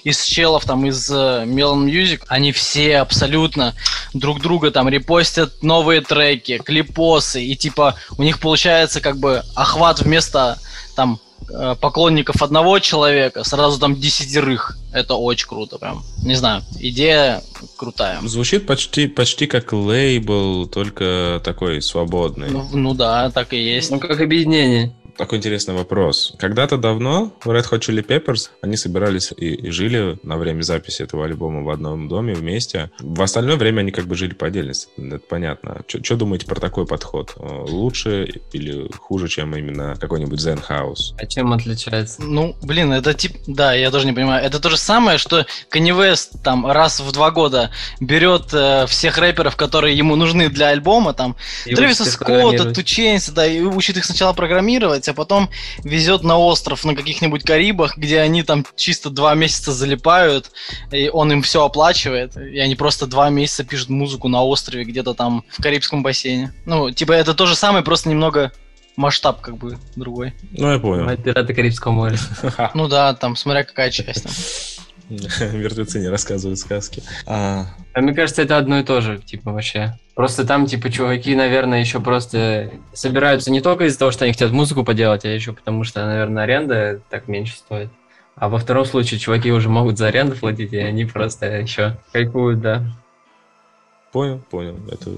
из челов, там, из э, Melon Music, они все абсолютно друг друга там репостят новые треки, клипосы, и, типа, у них получается, как бы, охват вместо, там, э, поклонников одного человека, сразу там десятерых. Это очень круто, прям. Не знаю, идея крутая. Звучит почти, почти как лейбл, только такой свободный. Ну, ну да, так и есть. Ну, как объединение. Такой интересный вопрос. Когда-то давно Red Hot Chili Peppers, они собирались и, и жили на время записи этого альбома в одном доме вместе. В остальное время они как бы жили по отдельности, это понятно. Что думаете про такой подход? Э, лучше или хуже, чем именно какой-нибудь Zen House? А чем отличается? Ну, блин, это тип... Да, я тоже не понимаю. Это то же самое, что Kanye West там раз в два года берет э, всех рэперов, которые ему нужны для альбома, там, И Трэвиса Скотта. Тученса, да, и учит их сначала программировать, а потом везет на остров на каких-нибудь Карибах, где они там чисто два месяца залипают, и он им все оплачивает, и они просто два месяца пишут музыку на острове где-то там в Карибском бассейне. Ну, типа это то же самое, просто немного масштаб как бы другой. Ну, я понял. Пираты Карибского моря. Ну да, там, смотря какая часть. Мертвецы не рассказывают сказки. А, А мне кажется, это одно и то же, типа, вообще. Просто там, типа, чуваки, наверное, еще просто собираются не только из-за того, что они хотят музыку поделать, а еще потому что, наверное, аренда так меньше стоит. А во втором случае чуваки уже могут за аренду платить, и они просто еще кайфуют, да. Понял, понял. Это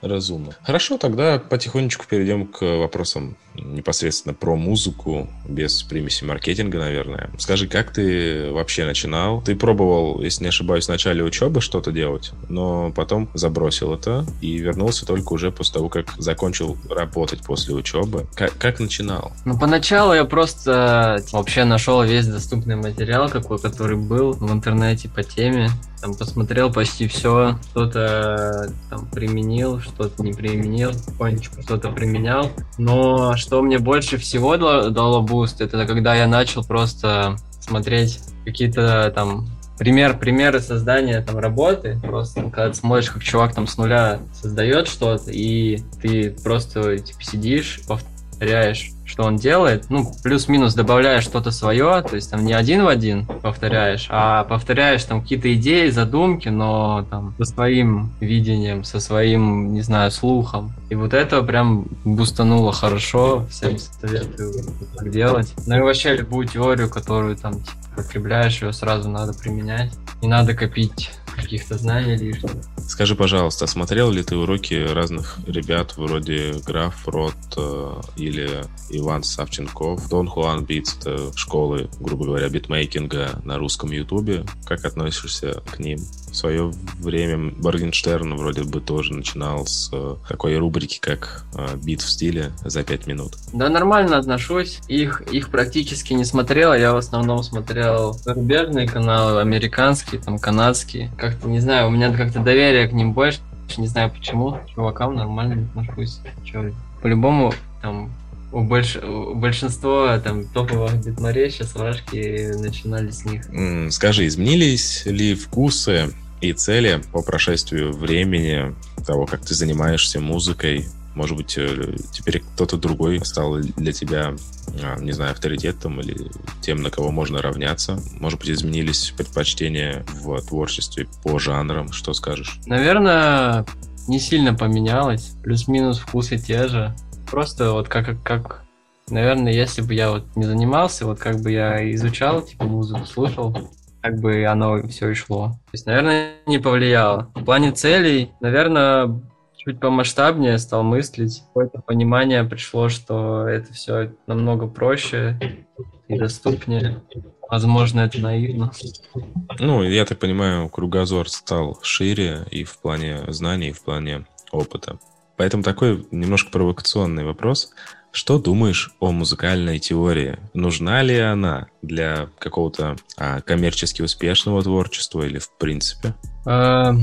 разумно. Хорошо, тогда потихонечку перейдем к вопросам непосредственно про музыку, без примеси маркетинга, наверное. Скажи, как ты вообще начинал? Ты пробовал, если не ошибаюсь, в начале учебы что-то делать, но потом забросил это и вернулся только уже после того, как закончил работать после учебы. Как, как начинал? Ну, поначалу я просто вообще нашел весь доступный материал, какой, который был в интернете по теме. Там посмотрел почти все, что-то там применил, что-то не применил, потихонечку что-то применял. Но что мне больше всего дало, буст, это когда я начал просто смотреть какие-то там пример, примеры создания там работы. Просто когда ты смотришь, как чувак там с нуля создает что-то, и ты просто типа сидишь, повторяешь, что он делает, ну, плюс-минус добавляешь что-то свое, то есть там не один в один повторяешь, а повторяешь там какие-то идеи, задумки, но там со своим видением, со своим, не знаю, слухом. И вот это прям бустануло хорошо, всем советую так делать. Ну и вообще любую теорию, которую там типа, потребляешь, ее сразу надо применять. Не надо копить каких-то знаний лишних. Скажи, пожалуйста, смотрел ли ты уроки разных ребят вроде Граф Рот э, или Иван Савченков, Дон Хуан Битс, школы, грубо говоря, битмейкинга на русском ютубе? Как относишься к ним? В свое время Баргенштерн вроде бы тоже начинал с э, такой рубрики, как э, бит в стиле за 5 минут. Да, нормально отношусь. Их, их практически не смотрел, я в основном смотрел зарубежные каналы, американские, там, канадские. Как-то, не знаю, у меня как-то доверие к ним больше, не знаю почему. Чувакам нормально отношусь. По-любому, там, у, больш... у большинства там топовых битмарей сейчас вражки начинали с них. Скажи, изменились ли вкусы и цели по прошествию времени того, как ты занимаешься музыкой? Может быть, э, теперь кто-то другой стал для тебя, а, не знаю, авторитетом или тем, на кого можно равняться? Может быть, изменились предпочтения в творчестве по жанрам? Что скажешь? Наверное, не сильно поменялось. Плюс-минус вкусы те же. Просто вот как, как, наверное, если бы я вот не занимался, вот как бы я изучал, типа, музыку, слушал, как бы оно все и шло. То есть, наверное, не повлияло. В плане целей, наверное, чуть помасштабнее стал мыслить. Какое-то понимание пришло, что это все намного проще и доступнее. Возможно, это наивно. Ну, я так понимаю, кругозор стал шире и в плане знаний, и в плане опыта. Поэтому такой немножко провокационный вопрос. Что думаешь о музыкальной теории? Нужна ли она для какого-то а, коммерчески успешного творчества или в принципе? А,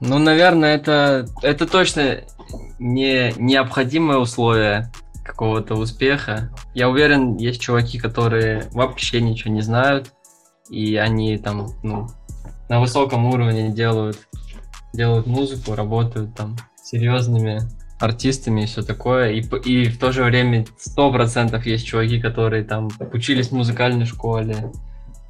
ну, наверное, это, это точно не необходимое условие какого-то успеха. Я уверен, есть чуваки, которые вообще ничего не знают, и они там, ну, на высоком уровне делают, делают музыку, работают там серьезными артистами и все такое. И, и в то же время сто процентов есть чуваки, которые там учились в музыкальной школе,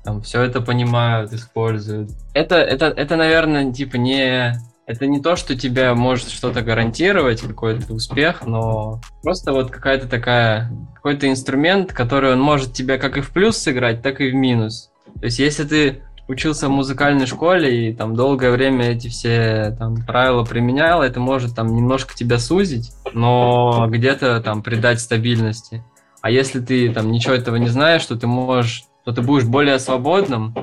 там все это понимают, используют. Это, это, это, наверное, типа не... Это не то, что тебе может что-то гарантировать, какой-то успех, но просто вот какая-то такая... Какой-то инструмент, который он может тебе как и в плюс сыграть, так и в минус. То есть если ты учился в музыкальной школе и там долгое время эти все там правила применял, это может там немножко тебя сузить, но где-то там придать стабильности. А если ты там ничего этого не знаешь, то ты можешь, то ты будешь более свободным,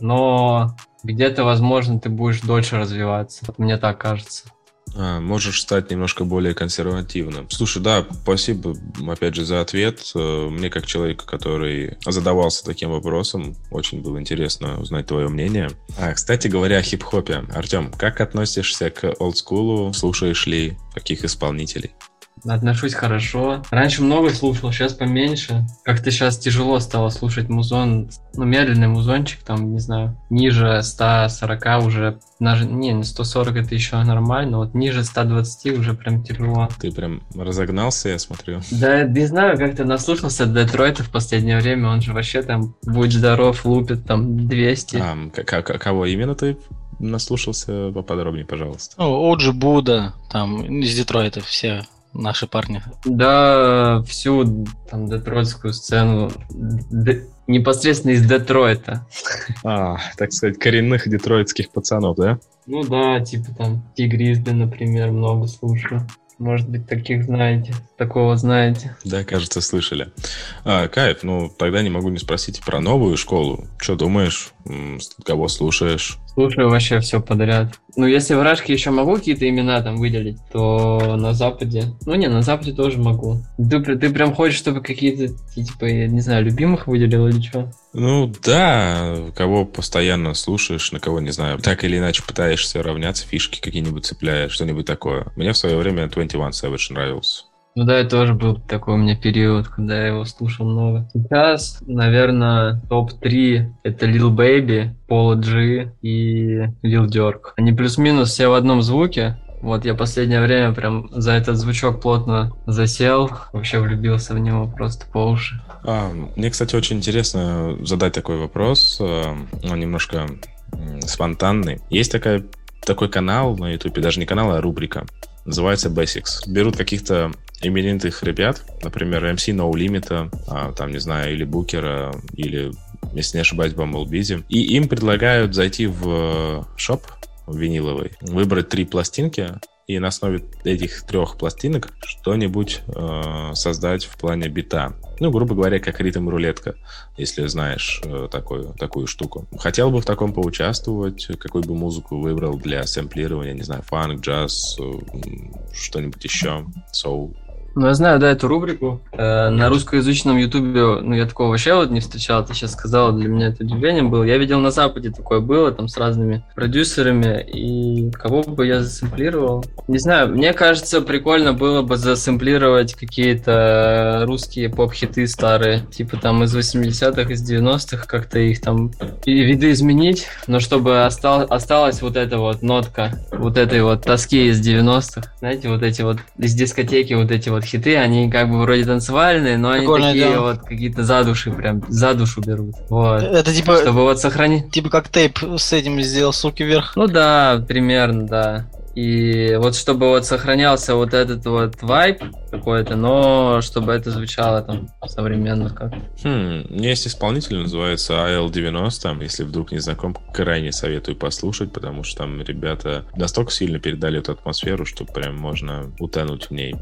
но где-то, возможно, ты будешь дольше развиваться. Вот мне так кажется. А, можешь стать немножко более консервативным. Слушай, да, спасибо, опять же, за ответ. Э, мне, как человеку, который задавался таким вопросом, очень было интересно узнать твое мнение. А, кстати говоря, о хип-хопе. Артем, как относишься к олдскулу? Слушаешь ли каких исполнителей? Отношусь хорошо. Раньше много слушал, сейчас поменьше. Как-то сейчас тяжело стало слушать музон. Ну, медленный музончик, там, не знаю, ниже 140 уже. Даже, не, 140 это еще нормально, вот ниже 120 уже прям тяжело. Ты прям разогнался, я смотрю. Да, не знаю, как-то наслушался Детройта в последнее время, он же вообще там, будь здоров, лупит там 200. А, кого именно ты наслушался поподробнее, пожалуйста? Ну, Оджи Буда, там, из Детройта все наши парни? Да, всю там детройтскую сцену, д- непосредственно из Детройта. А, так сказать, коренных детройтских пацанов, да? Ну да, типа там Тигризды, например, много слушаю. Может быть, таких знаете, такого знаете. Да, кажется, слышали. А, кайф, ну тогда не могу не спросить про новую школу. Что думаешь? Кого слушаешь? Слушаю вообще все подряд. Ну, если в Рашке еще могу какие-то имена там выделить, то на Западе... Ну, не, на Западе тоже могу. Ты, ты прям хочешь, чтобы какие-то, типа, я не знаю, любимых выделил или что? Ну, да, кого постоянно слушаешь, на кого, не знаю, так или иначе пытаешься равняться, фишки какие-нибудь цепляешь, что-нибудь такое. Мне в свое время 21 Savage нравился. Ну да, это тоже был такой у меня период, когда я его слушал много. Сейчас, наверное, топ-3 это Lil Baby, Paul G и Lil Durk. Они плюс-минус все в одном звуке, вот я последнее время прям за этот звучок плотно засел, вообще влюбился в него просто по уши. А, мне, кстати, очень интересно задать такой вопрос, э, он немножко спонтанный. Есть такая, такой канал на YouTube, даже не канал, а рубрика, называется Basics. Берут каких-то именитых ребят, например, MC No Limit, а, там, не знаю, или Букера, или, если не ошибаюсь, Bumblebee, и им предлагают зайти в э, шоп виниловый, выбрать три пластинки, и на основе этих трех пластинок что-нибудь э, создать в плане бита. Ну, грубо говоря, как ритм-рулетка, если знаешь э, такую, такую штуку. Хотел бы в таком поучаствовать, какую бы музыку выбрал для сэмплирования, не знаю, фанк, джаз, э, что-нибудь еще, соул. Ну, я знаю, да, эту рубрику. Э, на русскоязычном ютубе, ну, я такого вообще вот не встречал. Ты сейчас сказал, для меня это удивлением было. Я видел на Западе такое было, там, с разными продюсерами. И кого бы я засэмплировал? Не знаю, мне кажется, прикольно было бы засэмплировать какие-то русские поп-хиты старые. Типа там из 80-х, из 90-х, как-то их там и виды изменить. Но чтобы остал, осталась вот эта вот нотка, вот этой вот тоски из 90-х. Знаете, вот эти вот из дискотеки вот эти вот хиты, они как бы вроде танцевальные, но Прикольно, они такие да. вот какие-то задуши прям, за душу берут. Вот. Это типа... Чтобы вот сохранить... Типа как тейп с этим сделал, суки вверх. Ну да, примерно, да. И вот чтобы вот сохранялся вот этот вот вайп какой-то, но чтобы это звучало там современно как. Хм, у меня есть исполнитель, называется AL90. Если вдруг не знаком, крайне советую послушать, потому что там ребята настолько сильно передали эту атмосферу, что прям можно утонуть в ней.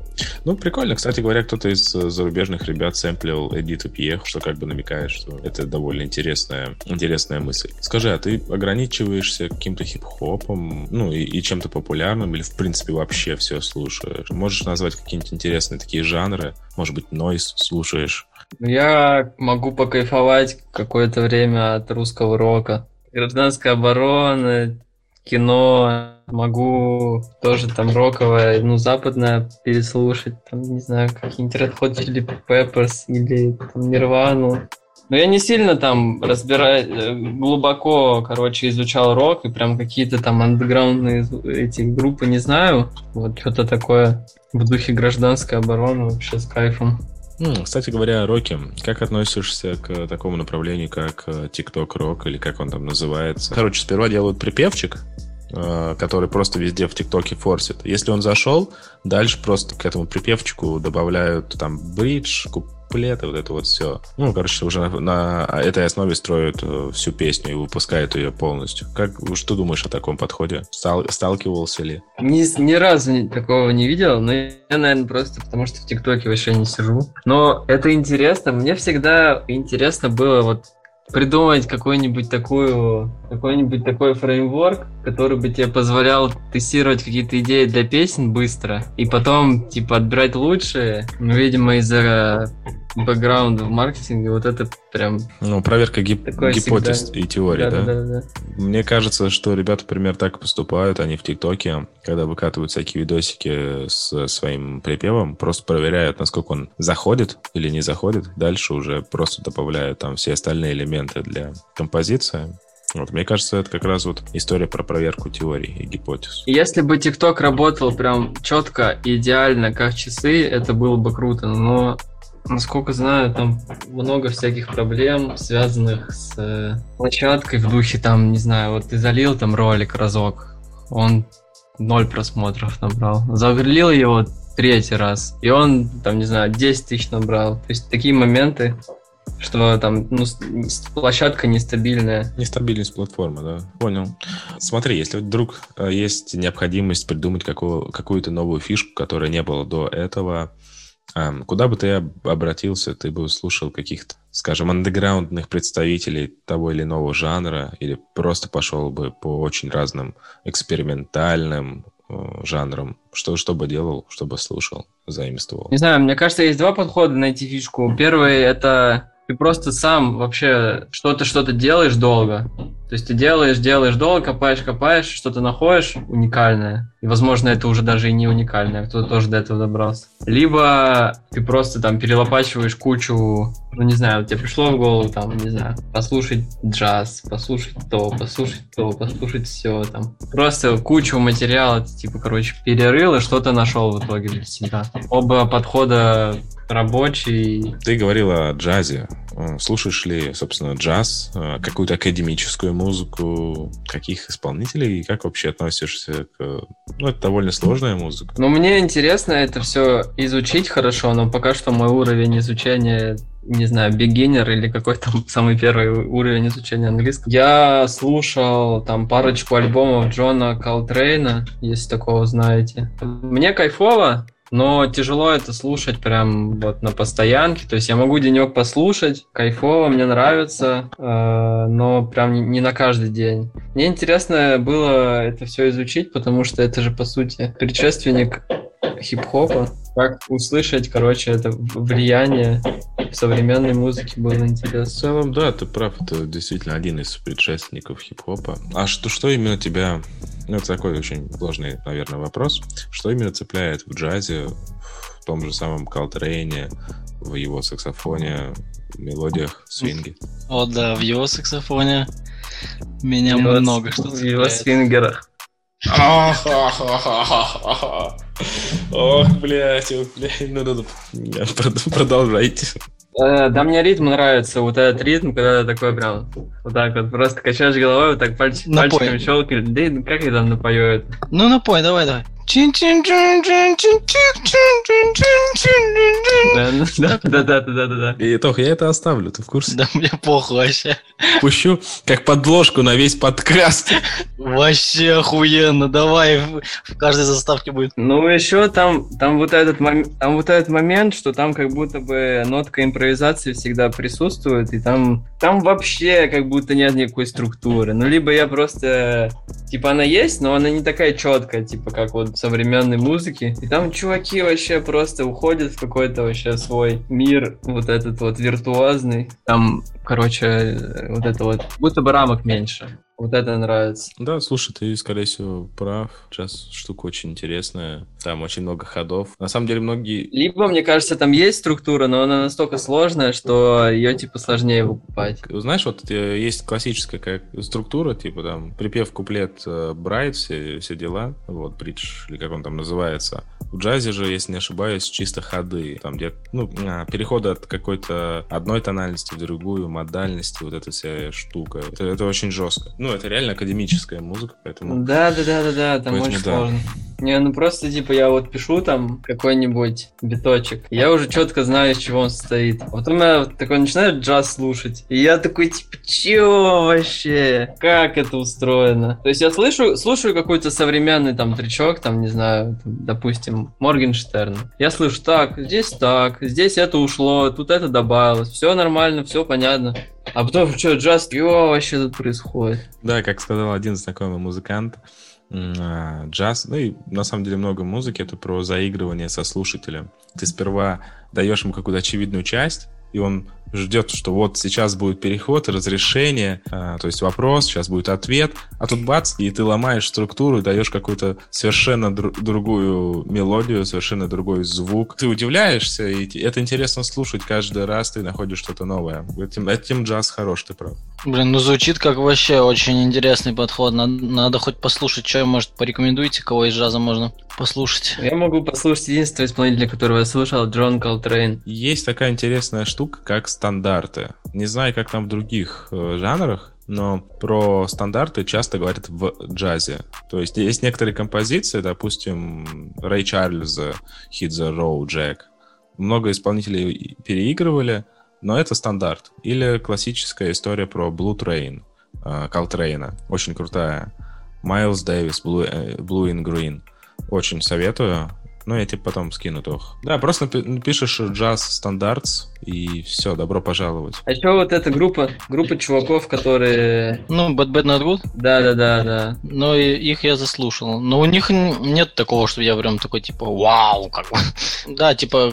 Ну, прикольно. Кстати говоря, кто-то из зарубежных ребят сэмплил Эдиту Пьех, что как бы намекает, что это довольно интересная, интересная мысль. Скажи, а ты ограничиваешься каким-то хип-хопом, ну, и, и чем-то популярным или, в принципе, вообще все слушаешь? Можешь назвать какие-нибудь интересные такие жанры? Может быть, нойс слушаешь? Я могу покайфовать какое-то время от русского рока. Гражданская оборона, кино, могу тоже там роковое, ну, западное переслушать, там, не знаю, какие-нибудь Red Hot Chili Peppers или там Нирвану. Но я не сильно там разбираю, э, глубоко, короче, изучал рок и прям какие-то там андеграундные эти группы не знаю. Вот что-то такое в духе гражданской обороны вообще с кайфом. Ну, кстати говоря, о роке, как относишься к такому направлению, как TikTok э, рок или как он там называется? Короче, сперва делают припевчик, э, который просто везде в ТикТоке форсит. Если он зашел, дальше просто к этому припевчику добавляют там бридж, куплеты, вот это вот все. Ну, короче, уже на, на этой основе строят э, всю песню и выпускают ее полностью. Как, что думаешь о таком подходе? Стал, сталкивался ли? Ни, ни разу такого не видел, но я, наверное, просто потому что в ТикТоке вообще не сижу. Но это интересно. Мне всегда интересно было вот придумать какой-нибудь такую, какой-нибудь такой фреймворк, который бы тебе позволял тестировать какие-то идеи для песен быстро, и потом, типа, отбирать лучшие. Ну, видимо, из-за бэкграунда в маркетинге вот это прям... Ну, проверка гип- гипотез всегда... и теории, да? Да, да, да? Мне кажется, что ребята, например, так поступают, они в ТикТоке, когда выкатывают всякие видосики с своим припевом, просто проверяют, насколько он заходит или не заходит. Дальше уже просто добавляют там все остальные элементы для композиции. Вот, мне кажется, это как раз вот история про проверку теорий и гипотез. Если бы ТикТок работал прям четко, идеально, как часы, это было бы круто. Но Насколько знаю, там много всяких проблем, связанных с э, площадкой в духе, там, не знаю, вот ты залил там ролик разок, он ноль просмотров набрал. Загрелил его третий раз, и он, там, не знаю, 10 тысяч набрал. То есть такие моменты, что там ну, площадка нестабильная. Нестабильность платформы, да. Понял. Смотри, если вдруг э, есть необходимость придумать какую- какую-то новую фишку, которая не было до этого, Куда бы ты обратился, ты бы услышал каких-то, скажем, андеграундных представителей того или иного жанра, или просто пошел бы по очень разным экспериментальным э, жанрам? Что, что бы делал, что бы слушал, заимствовал? Не знаю, мне кажется, есть два подхода найти фишку. Первый — это ты просто сам вообще что-то что-то делаешь долго. То есть ты делаешь, делаешь долго, копаешь, копаешь, что-то находишь уникальное. И, возможно, это уже даже и не уникальное, кто-то тоже до этого добрался. Либо ты просто там перелопачиваешь кучу, ну не знаю, тебе пришло в голову там, не знаю, послушать джаз, послушать то, послушать то, послушать все там. Просто кучу материала, типа, короче, перерыл и что-то нашел в итоге для себя. Оба подхода рабочий. Ты говорил о джазе. Э, слушаешь ли, собственно, джаз, э, какую-то академическую музыку, каких исполнителей, и как вообще относишься к... Ну, это довольно сложная музыка. Ну, мне интересно это все изучить хорошо, но пока что мой уровень изучения не знаю, beginner или какой там самый первый уровень изучения английского. Я слушал там парочку альбомов Джона Колтрейна, если такого знаете. Мне кайфово, но тяжело это слушать прям вот на постоянке. То есть я могу денек послушать, кайфово, мне нравится, э, но прям не, на каждый день. Мне интересно было это все изучить, потому что это же по сути предшественник хип-хопа. Как услышать, короче, это влияние современной музыки было интересно. В целом, да, ты прав, это действительно один из предшественников хип-хопа. А что, что именно тебя ну, это такой очень сложный, наверное, вопрос. Что именно цепляет в джазе, в том же самом Колтрейне, в его саксофоне, мелодиях, свинге? О, да, в его саксофоне меня его, много что В его свингерах. Ох, блядь, блядь, ну, ну, ну, продолжайте. Э, да, мне ритм нравится, вот этот ритм, когда ты такой прям вот так вот просто качаешь головой, вот так пальчик, пальчиками щелкаешь. Да, как я там напою это? Ну напой, давай, давай. Да, да, да, да, да, да. И, Тох, я это оставлю, ты в курсе? Да мне похуй вообще. Пущу как подложку на весь подкаст. Вообще охуенно, давай, в каждой заставке будет. Ну, еще там, там вот этот момент, там вот этот момент, что там как будто бы нотка импровизации всегда присутствует, и там, там вообще как будто нет никакой структуры. Ну, либо я просто, типа, она есть, но она не такая четкая, типа, как вот современной музыки. И там чуваки вообще просто уходят в какой-то вообще свой мир, вот этот вот виртуозный. Там, короче, вот это вот, будто бы рамок меньше. Вот это нравится. Да, слушай, ты, скорее всего, прав. Сейчас штука очень интересная. Там очень много ходов. На самом деле, многие... Либо, мне кажется, там есть структура, но она настолько сложная, что ее, типа, сложнее выкупать. Знаешь, вот э, есть классическая как структура, типа, там, припев, куплет, э, брайт, все, все дела, вот, бридж, или как он там называется. В джазе же, если не ошибаюсь, чисто ходы. Там где, ну, а, переходы от какой-то одной тональности в другую, модальности, вот эта вся штука. Это, это очень жестко. Ну, это реально академическая музыка, поэтому... Да, да, да, да, да, там Поэтому очень да. сложно. Не, ну просто типа я вот пишу там какой-нибудь биточек, я уже четко знаю, из чего он состоит. А Потом я такой начинаю джаз слушать, и я такой типа, чё вообще? Как это устроено? То есть я слышу, слушаю какой-то современный там тречок, там, не знаю, там, допустим, Моргенштерн. Я слышу, так, здесь так, здесь это ушло, тут это добавилось, все нормально, все понятно. А потом, что, джаз, чё вообще тут происходит? Да, как сказал один знакомый музыкант, а, джаз, ну и на самом деле много музыки, это про заигрывание со слушателем. Ты сперва даешь ему какую-то очевидную часть, и он ждет, что вот сейчас будет переход, разрешение, а, то есть вопрос, сейчас будет ответ, а тут бац, и ты ломаешь структуру, даешь какую-то совершенно дру- другую мелодию, совершенно другой звук. Ты удивляешься, и это интересно слушать каждый раз, ты находишь что-то новое. Этим, этим джаз хорош, ты прав. Блин, ну звучит как вообще очень интересный подход. Надо, надо хоть послушать, что, может, порекомендуете, кого из джаза можно послушать. Я могу послушать единственного исполнителя, которого я слушал, Джон Колтрейн. Есть такая интересная штука, как стандарты. Не знаю, как там в других э, жанрах, но про стандарты часто говорят в джазе. То есть есть некоторые композиции, допустим, Рэй Чарльза, Hit the Road Jack. Много исполнителей переигрывали, но это стандарт. Или классическая история про Blue Train, э, Колтрейна. Очень крутая. Майлз Дэвис, Blue, э, Blue in Green. Очень советую. Ну, я тебе потом скину тох. Да, просто напи- пишешь джаз стандартс, и все, добро пожаловать. А еще вот эта группа, группа чуваков, которые... Ну, Bad Bad Not Good, Да-да-да-да. но и- их я заслушал. Но у них нет такого, что я прям такой, типа, вау, как бы. Да, типа,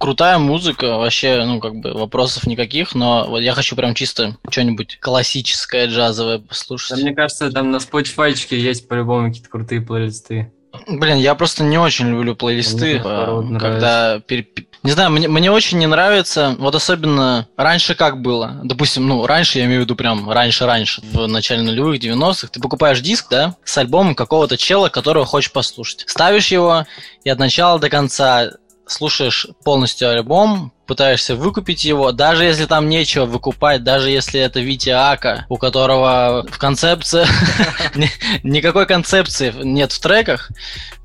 крутая музыка, вообще, ну, как бы, вопросов никаких, но вот я хочу прям чисто что-нибудь классическое, джазовое Да, послушать. мне кажется, там на Spotify есть по-любому какие-то крутые плейлисты. Блин, я просто не очень люблю плейлисты, Мне э, когда... пере- Не знаю, мне, мне очень не нравится, вот особенно раньше как было. Допустим, ну, раньше, я имею в виду прям раньше-раньше, в начале нулевых, 90-х, ты покупаешь диск, да, с альбомом какого-то чела, которого хочешь послушать. Ставишь его и от начала до конца слушаешь полностью альбом, пытаешься выкупить его, даже если там нечего выкупать, даже если это Витя Ака, у которого в концепции ни- никакой концепции нет в треках,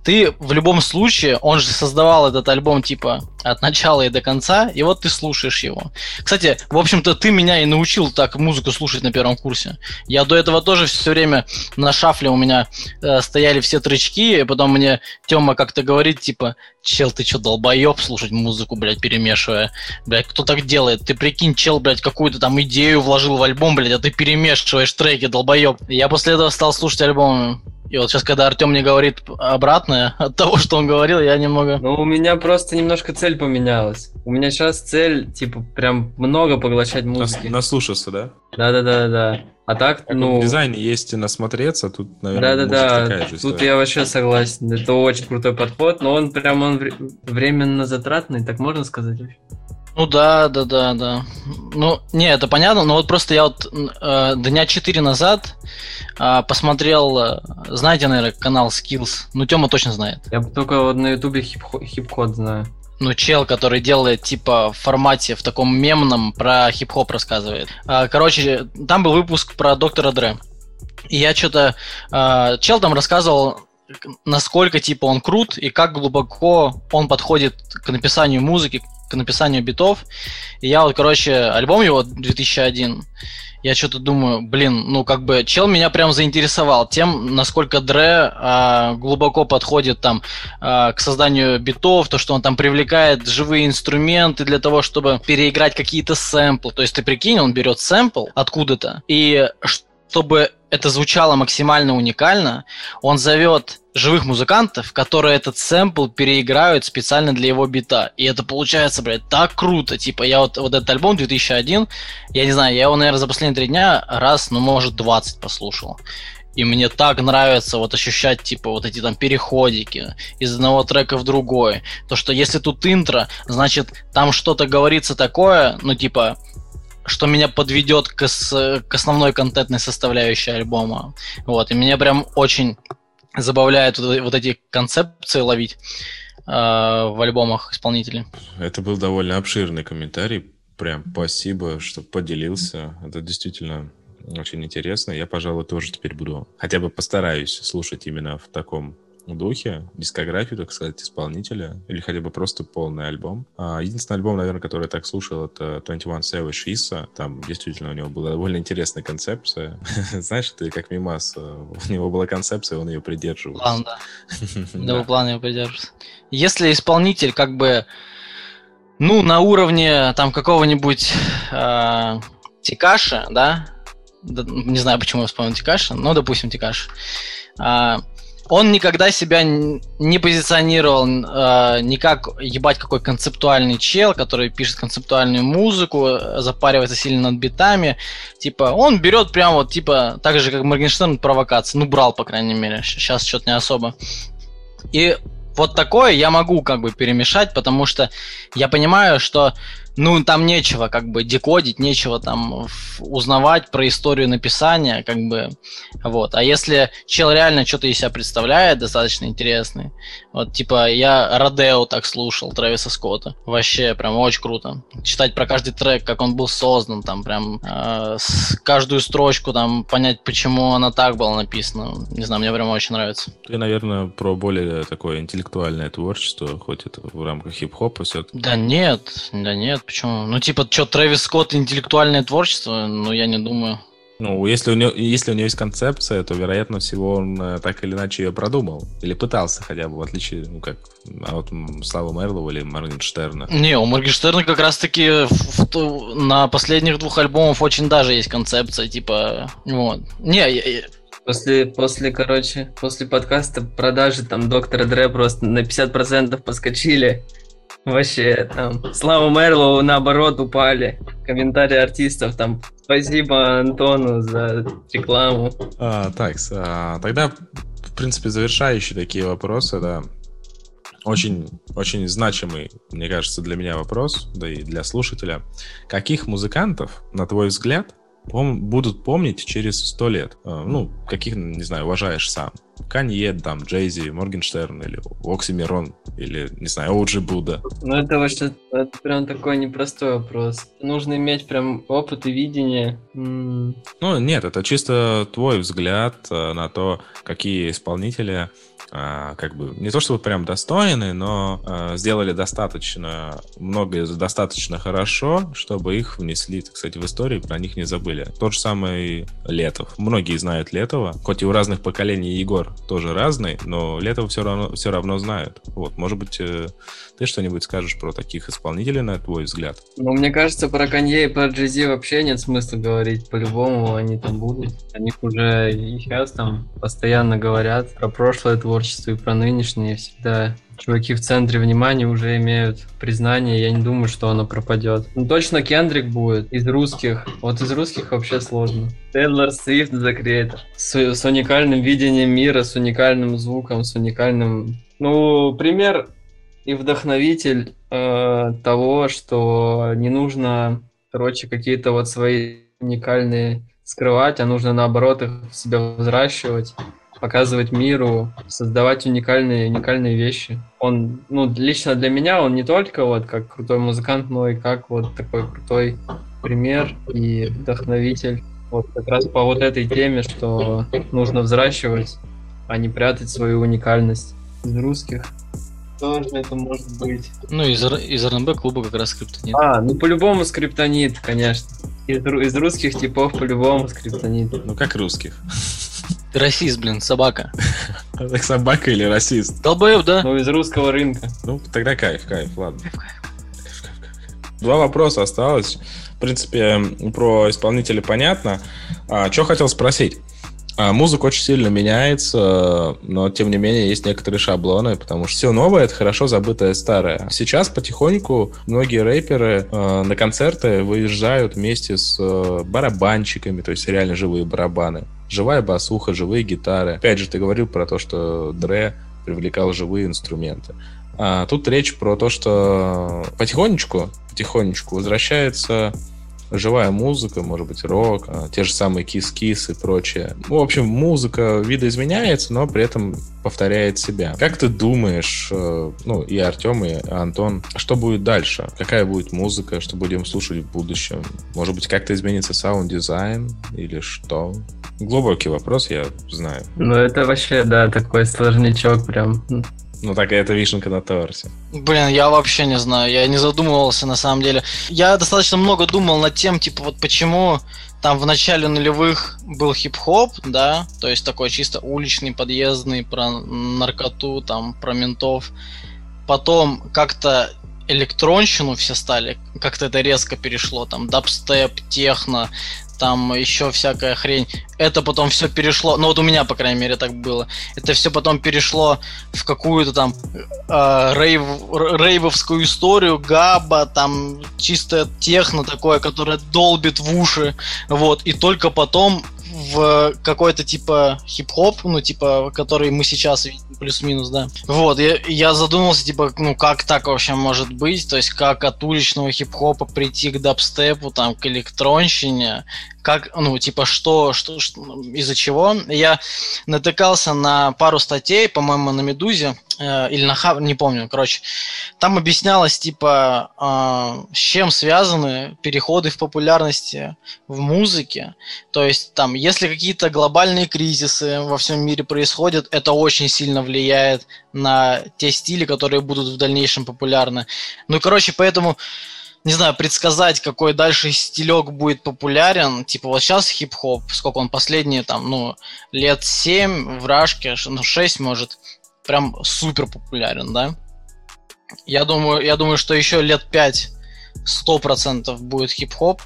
ты в любом случае, он же создавал этот альбом типа от начала и до конца, и вот ты слушаешь его. Кстати, в общем-то, ты меня и научил так музыку слушать на первом курсе. Я до этого тоже все время на шафле у меня э, стояли все тречки, и потом мне Тёма как-то говорит, типа, чел, ты чё, долбоёб слушать музыку, блядь, перемешивая? Блядь, кто так делает? Ты прикинь, чел, блядь, какую-то там идею вложил в альбом, блядь, а ты перемешиваешь треки, долбоёб. И я после этого стал слушать альбомы. И вот сейчас, когда Артем мне говорит обратное от того, что он говорил, я немного... Ну, у меня просто немножко цель поменялась. У меня сейчас цель, типа, прям много поглощать Нас- музыки. наслушаться, да? Да-да-да-да. А так, Как ну... в дизайне есть и насмотреться, тут, наверное, Да-да-да, такая же тут я вообще согласен. Это очень крутой подход, но он прям он вре- временно затратный, так можно сказать вообще? Ну да, да, да, да. Ну, не, это понятно, но вот просто я вот э, дня 4 назад э, посмотрел, э, знаете, наверное, канал Skills. Ну, Тёма точно знает. Я только вот на ютубе хип-хо- хип-ход знаю. Ну, чел, который делает, типа, в формате, в таком мемном, про хип-хоп рассказывает. А, короче, там был выпуск про доктора Дре. И я что-то... чел там рассказывал, насколько, типа, он крут и как глубоко он подходит к написанию музыки, к написанию битов. И я вот, короче, альбом его 2001, я что-то думаю, блин, ну как бы чел меня прям заинтересовал тем, насколько Дре а, глубоко подходит там а, к созданию битов, то, что он там привлекает живые инструменты для того, чтобы переиграть какие-то сэмплы. То есть ты прикинь, он берет сэмпл откуда-то, и чтобы это звучало максимально уникально, он зовет живых музыкантов, которые этот сэмпл переиграют специально для его бита. И это получается, блядь, так круто. Типа, я вот, вот этот альбом 2001, я не знаю, я его, наверное, за последние три дня раз, ну, может, 20 послушал. И мне так нравится вот ощущать, типа, вот эти там переходики из одного трека в другой. То, что если тут интро, значит, там что-то говорится такое, ну, типа, что меня подведет к, с, к основной контентной составляющей альбома. Вот, и меня прям очень забавляет вот, вот эти концепции ловить. в альбомах исполнителей. Это был довольно обширный комментарий. Прям спасибо, что поделился. Это действительно очень интересно. Я, пожалуй, тоже теперь буду хотя бы постараюсь слушать именно в таком духе, дискографию, так сказать, исполнителя, или хотя бы просто полный альбом. А, единственный альбом, наверное, который я так слушал, это 21 Savage Issa. Там действительно у него была довольно интересная концепция. Знаешь, ты как Мимас, э, у него была концепция, он ее придерживался. План, да. Да, план его придерживался. Если исполнитель как бы ну, на уровне там какого-нибудь э, Тикаша, да? Не знаю, почему я вспомнил Тикаша, но, допустим, Тикаш. Э, он никогда себя не позиционировал э, не как ебать какой концептуальный чел, который пишет концептуальную музыку, запаривается сильно над битами. Типа, он берет прям вот, типа, так же, как Моргенштерн, провокации. Ну, брал, по крайней мере. Сейчас что-то не особо. И вот такое я могу как бы перемешать, потому что я понимаю, что ну, там нечего как бы декодить, нечего там узнавать про историю написания, как бы, вот. А если чел реально что-то из себя представляет, достаточно интересный, вот, типа, я Родео так слушал, Трэвиса Скотта, вообще прям очень круто. Читать про каждый трек, как он был создан, там, прям, э, каждую строчку, там, понять, почему она так была написана, не знаю, мне прям очень нравится. Ты, наверное, про более такое интеллектуальное творчество, хоть это в рамках хип-хопа все Да нет, да нет, почему? Ну, типа, что, Трэвис Скотт интеллектуальное творчество? Ну, я не думаю. Ну, если у, него, если у него есть концепция, то, вероятно всего, он э, так или иначе ее продумал. Или пытался хотя бы, в отличие, ну, как а вот Слава Мерлова или Моргенштерна. Не, у Моргенштерна как раз-таки на последних двух альбомах очень даже есть концепция, типа, вот. Не, я, После, после, короче, после подкаста продажи там доктора Дре просто на 50% подскочили. Вообще, там, Слава Мерлоу, наоборот, упали. Комментарии артистов, там, спасибо Антону за рекламу. А, так, а, тогда, в принципе, завершающие такие вопросы, да. Очень, очень значимый, мне кажется, для меня вопрос, да и для слушателя. Каких музыкантов, на твой взгляд, пом- будут помнить через сто лет? А, ну, каких, не знаю, уважаешь сам? Канье, там, Джейзи, Моргенштерн или Оксимирон, или, не знаю, Оуджи Будда. Ну, это вообще, это прям такой непростой вопрос. Нужно иметь прям опыт и видение. М- ну, нет, это чисто твой взгляд э, на то, какие исполнители как бы не то чтобы прям достойны, но а, сделали достаточно много достаточно хорошо, чтобы их внесли, так сказать, в историю, про них не забыли. Тот же самый Летов. Многие знают Летова, хоть и у разных поколений Егор тоже разный, но Летова все равно, все равно знают. Вот, может быть, э, ты что-нибудь скажешь про таких исполнителей, на твой взгляд? Ну, мне кажется, про Канье и про Джези вообще нет смысла говорить. По-любому они там будут. О них уже и сейчас там постоянно говорят про прошлое творчество творчество и про нынешнее всегда чуваки в центре внимания уже имеют признание, я не думаю, что оно пропадет. Ну, точно Кендрик будет из русских. Вот из русских вообще сложно. Тейлор Свифт The Creator. С, с уникальным видением мира, с уникальным звуком, с уникальным... Ну, пример и вдохновитель э, того, что не нужно, короче, какие-то вот свои уникальные скрывать, а нужно наоборот их в себя взращивать показывать миру, создавать уникальные, уникальные вещи. Он, ну, лично для меня он не только вот как крутой музыкант, но и как вот такой крутой пример и вдохновитель. Вот как раз по вот этой теме, что нужно взращивать, а не прятать свою уникальность из русских. Тоже это может быть. Ну, из, из РНБ клуба как раз скриптонит. А, ну по-любому скриптонит, конечно. Из, из русских типов по-любому скриптонит. Ну как русских? Ты расист, блин, собака. Так собака или расист? Долбоеб, да? Ну, из русского рынка. Ну, тогда кайф, кайф, ладно. Два вопроса осталось. В принципе, про исполнителя понятно. А, что хотел спросить? А, музыка очень сильно меняется, но тем не менее есть некоторые шаблоны, потому что все новое это хорошо забытое старое. Сейчас потихоньку многие рэперы э, на концерты выезжают вместе с э, барабанщиками, то есть реально живые барабаны. Живая басуха, живые гитары. Опять же, ты говорил про то, что Дре привлекал живые инструменты. А тут речь про то, что потихонечку, потихонечку возвращается живая музыка, может быть, рок, а, те же самые кис-кис и прочее. Ну, в общем, музыка видоизменяется, но при этом повторяет себя. Как ты думаешь, э, ну, и Артем, и Антон, что будет дальше? Какая будет музыка, что будем слушать в будущем? Может быть, как-то изменится саунд-дизайн или что? Глубокий вопрос, я знаю. Ну, это вообще, да, такой сложнячок прям. Ну, так это вишенка на торте. Блин, я вообще не знаю, я не задумывался на самом деле. Я достаточно много думал над тем, типа, вот почему там в начале нулевых был хип-хоп, да, то есть такой чисто уличный, подъездный, про наркоту, там, про ментов. Потом как-то электронщину все стали, как-то это резко перешло, там, дабстеп, техно, там еще всякая хрень. Это потом все перешло, ну вот у меня, по крайней мере, так было. Это все потом перешло в какую-то там э, рейв, рейвовскую историю, габа, там чисто техно такое, которое долбит в уши, вот, и только потом в какой-то типа хип-хоп, ну, типа, который мы сейчас видим, плюс-минус, да. Вот, я, я задумался, типа, ну, как так вообще может быть, то есть, как от уличного хип-хопа прийти к дабстепу, там, к электронщине, как, ну, типа, что, что, что из-за чего. Я натыкался на пару статей, по-моему, на Медузе, или на Хаб, не помню, короче. Там объяснялось, типа, э, с чем связаны переходы в популярности в музыке. То есть, там, если какие-то глобальные кризисы во всем мире происходят, это очень сильно влияет на те стили, которые будут в дальнейшем популярны. Ну, короче, поэтому не знаю, предсказать, какой дальше стилек будет популярен. Типа вот сейчас хип-хоп, сколько он последние, там, ну, лет 7 в Рашке, ну, 6, может, прям супер популярен, да? Я думаю, я думаю, что еще лет 5 100% будет хип-хоп.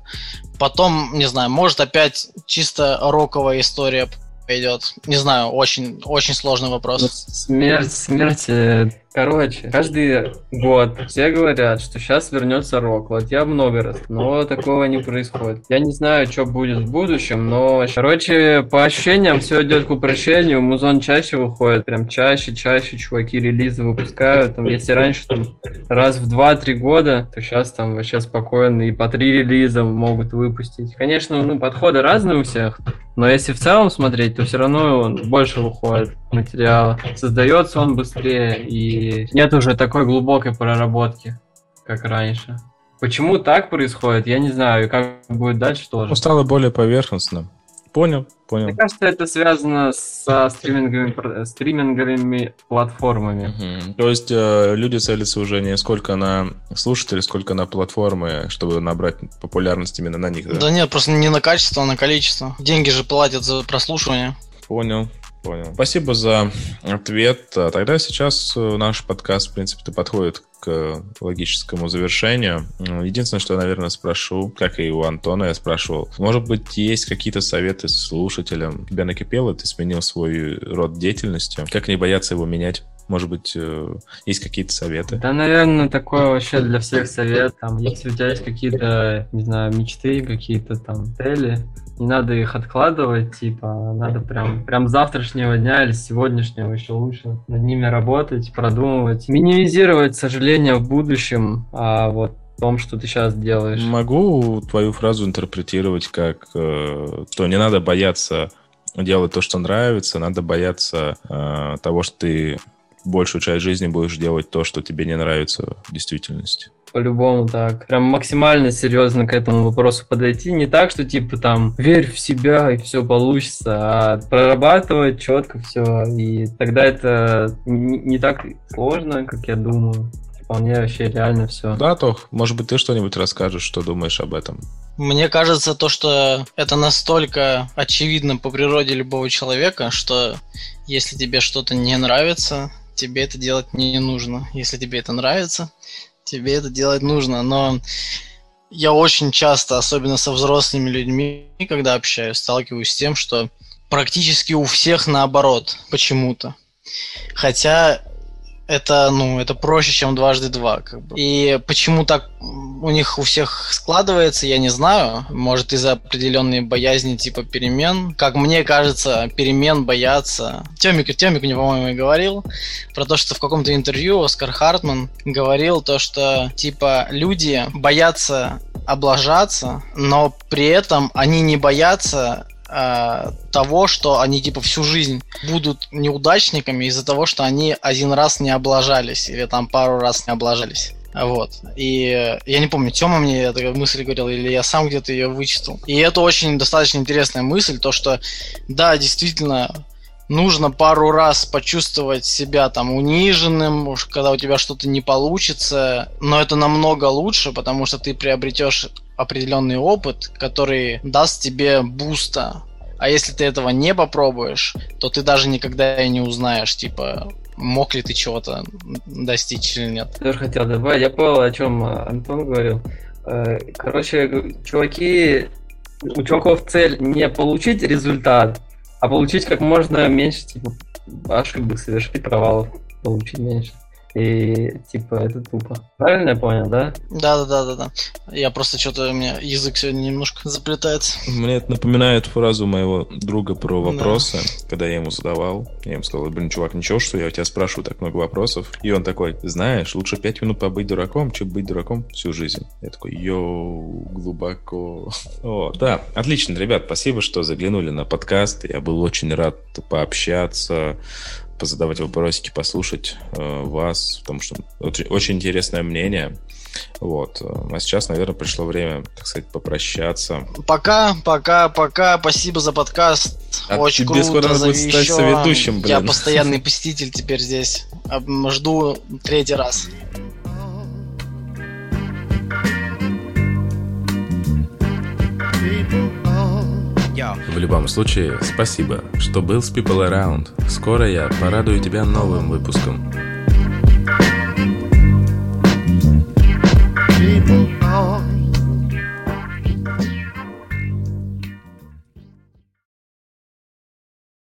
Потом, не знаю, может опять чисто роковая история пойдет. Не знаю, очень, очень сложный вопрос. Смерть, смерть э, Короче, каждый год все говорят, что сейчас вернется рок. Вот я много раз, но такого не происходит. Я не знаю, что будет в будущем, но, короче, по ощущениям все идет к упрощению. Музон чаще выходит, прям чаще, чаще чуваки релизы выпускают. Там, если раньше там раз в 2-3 года, то сейчас там вообще спокойно и по три релиза могут выпустить. Конечно, ну, подходы разные у всех, но если в целом смотреть, то все равно больше выходит материала. Создается он быстрее и нет уже такой глубокой проработки, как раньше. Почему так происходит, я не знаю, и как будет дальше тоже. Ну, стало более поверхностным. Понял, понял. Мне кажется, это связано со стриминговыми, стриминговыми платформами. Угу. То есть э, люди целятся уже не сколько на слушателей, сколько на платформы, чтобы набрать популярность именно на них, да? Да нет, просто не на качество, а на количество. Деньги же платят за прослушивание. Понял, Понял. Спасибо за ответ. Тогда сейчас э, наш подкаст, в принципе, подходит к логическому завершению. Единственное, что я, наверное, спрошу, как и у Антона я спрашивал, может быть, есть какие-то советы слушателям? Тебя накипело, ты сменил свой род деятельности. Как не бояться его менять? Может быть, э, есть какие-то советы? Да, наверное, такое вообще для всех совет. Там, если у тебя есть какие-то, не знаю, мечты, какие-то там цели, не надо их откладывать, типа, надо прям, прям завтрашнего дня или сегодняшнего еще лучше над ними работать, продумывать, минимизировать сожаления в будущем, а вот том, что ты сейчас делаешь. Могу твою фразу интерпретировать как, э, что не надо бояться делать то, что нравится, надо бояться э, того, что ты большую часть жизни будешь делать то, что тебе не нравится в действительности. По-любому так. Прям максимально серьезно к этому вопросу подойти. Не так, что типа там верь в себя и все получится, а прорабатывать четко все. И тогда это не, не так сложно, как я думаю. Вполне вообще реально все. Да, Тох, может быть, ты что-нибудь расскажешь, что думаешь об этом? Мне кажется, то, что это настолько очевидно по природе любого человека, что если тебе что-то не нравится, тебе это делать не нужно. Если тебе это нравится, тебе это делать нужно. Но я очень часто, особенно со взрослыми людьми, когда общаюсь, сталкиваюсь с тем, что практически у всех наоборот почему-то. Хотя это, ну, это проще, чем дважды два. Как бы. И почему так у них у всех складывается, я не знаю. Может, из-за определенной боязни типа перемен. Как мне кажется, перемен боятся. Тёмик, Тёмик мне, по-моему, и говорил про то, что в каком-то интервью Оскар Хартман говорил то, что типа люди боятся облажаться, но при этом они не боятся э, того, что они типа всю жизнь будут неудачниками из-за того, что они один раз не облажались или там пару раз не облажались. Вот. И я не помню, Тёма мне эту мысль говорил, или я сам где-то ее вычитал. И это очень достаточно интересная мысль, то что, да, действительно, нужно пару раз почувствовать себя там униженным, уж когда у тебя что-то не получится, но это намного лучше, потому что ты приобретешь определенный опыт, который даст тебе буста. А если ты этого не попробуешь, то ты даже никогда и не узнаешь, типа, мог ли ты чего-то достичь или нет. Тоже хотел добавить, я понял, о чем э, Антон говорил. Э, короче, чуваки, у чуваков цель не получить результат, а получить как можно меньше типа, ошибок, совершить провалов, получить меньше. И типа это тупо. Правильно я понял, да? Да, да, да, да, да. Я просто что-то у меня язык сегодня немножко заплетается. Мне это напоминает фразу моего друга про вопросы, да. когда я ему задавал. Я ему сказал, блин, чувак, ничего, что я у тебя спрашиваю так много вопросов. И он такой, знаешь, лучше пять минут побыть дураком, чем быть дураком всю жизнь. Я такой, йоу, глубоко. О, да, отлично, ребят, спасибо, что заглянули на подкаст. Я был очень рад пообщаться позадавать вопросики, послушать э, вас, потому что очень, очень интересное мнение. Вот. А сейчас, наверное, пришло время, так сказать, попрощаться. Пока, пока, пока. Спасибо за подкаст. А Очень тебе круто. скоро надо будет стать соведущим, блин. Я постоянный посетитель теперь здесь. Жду третий раз. В любом случае, спасибо, что был с People Around. Скоро я порадую тебя новым выпуском. People on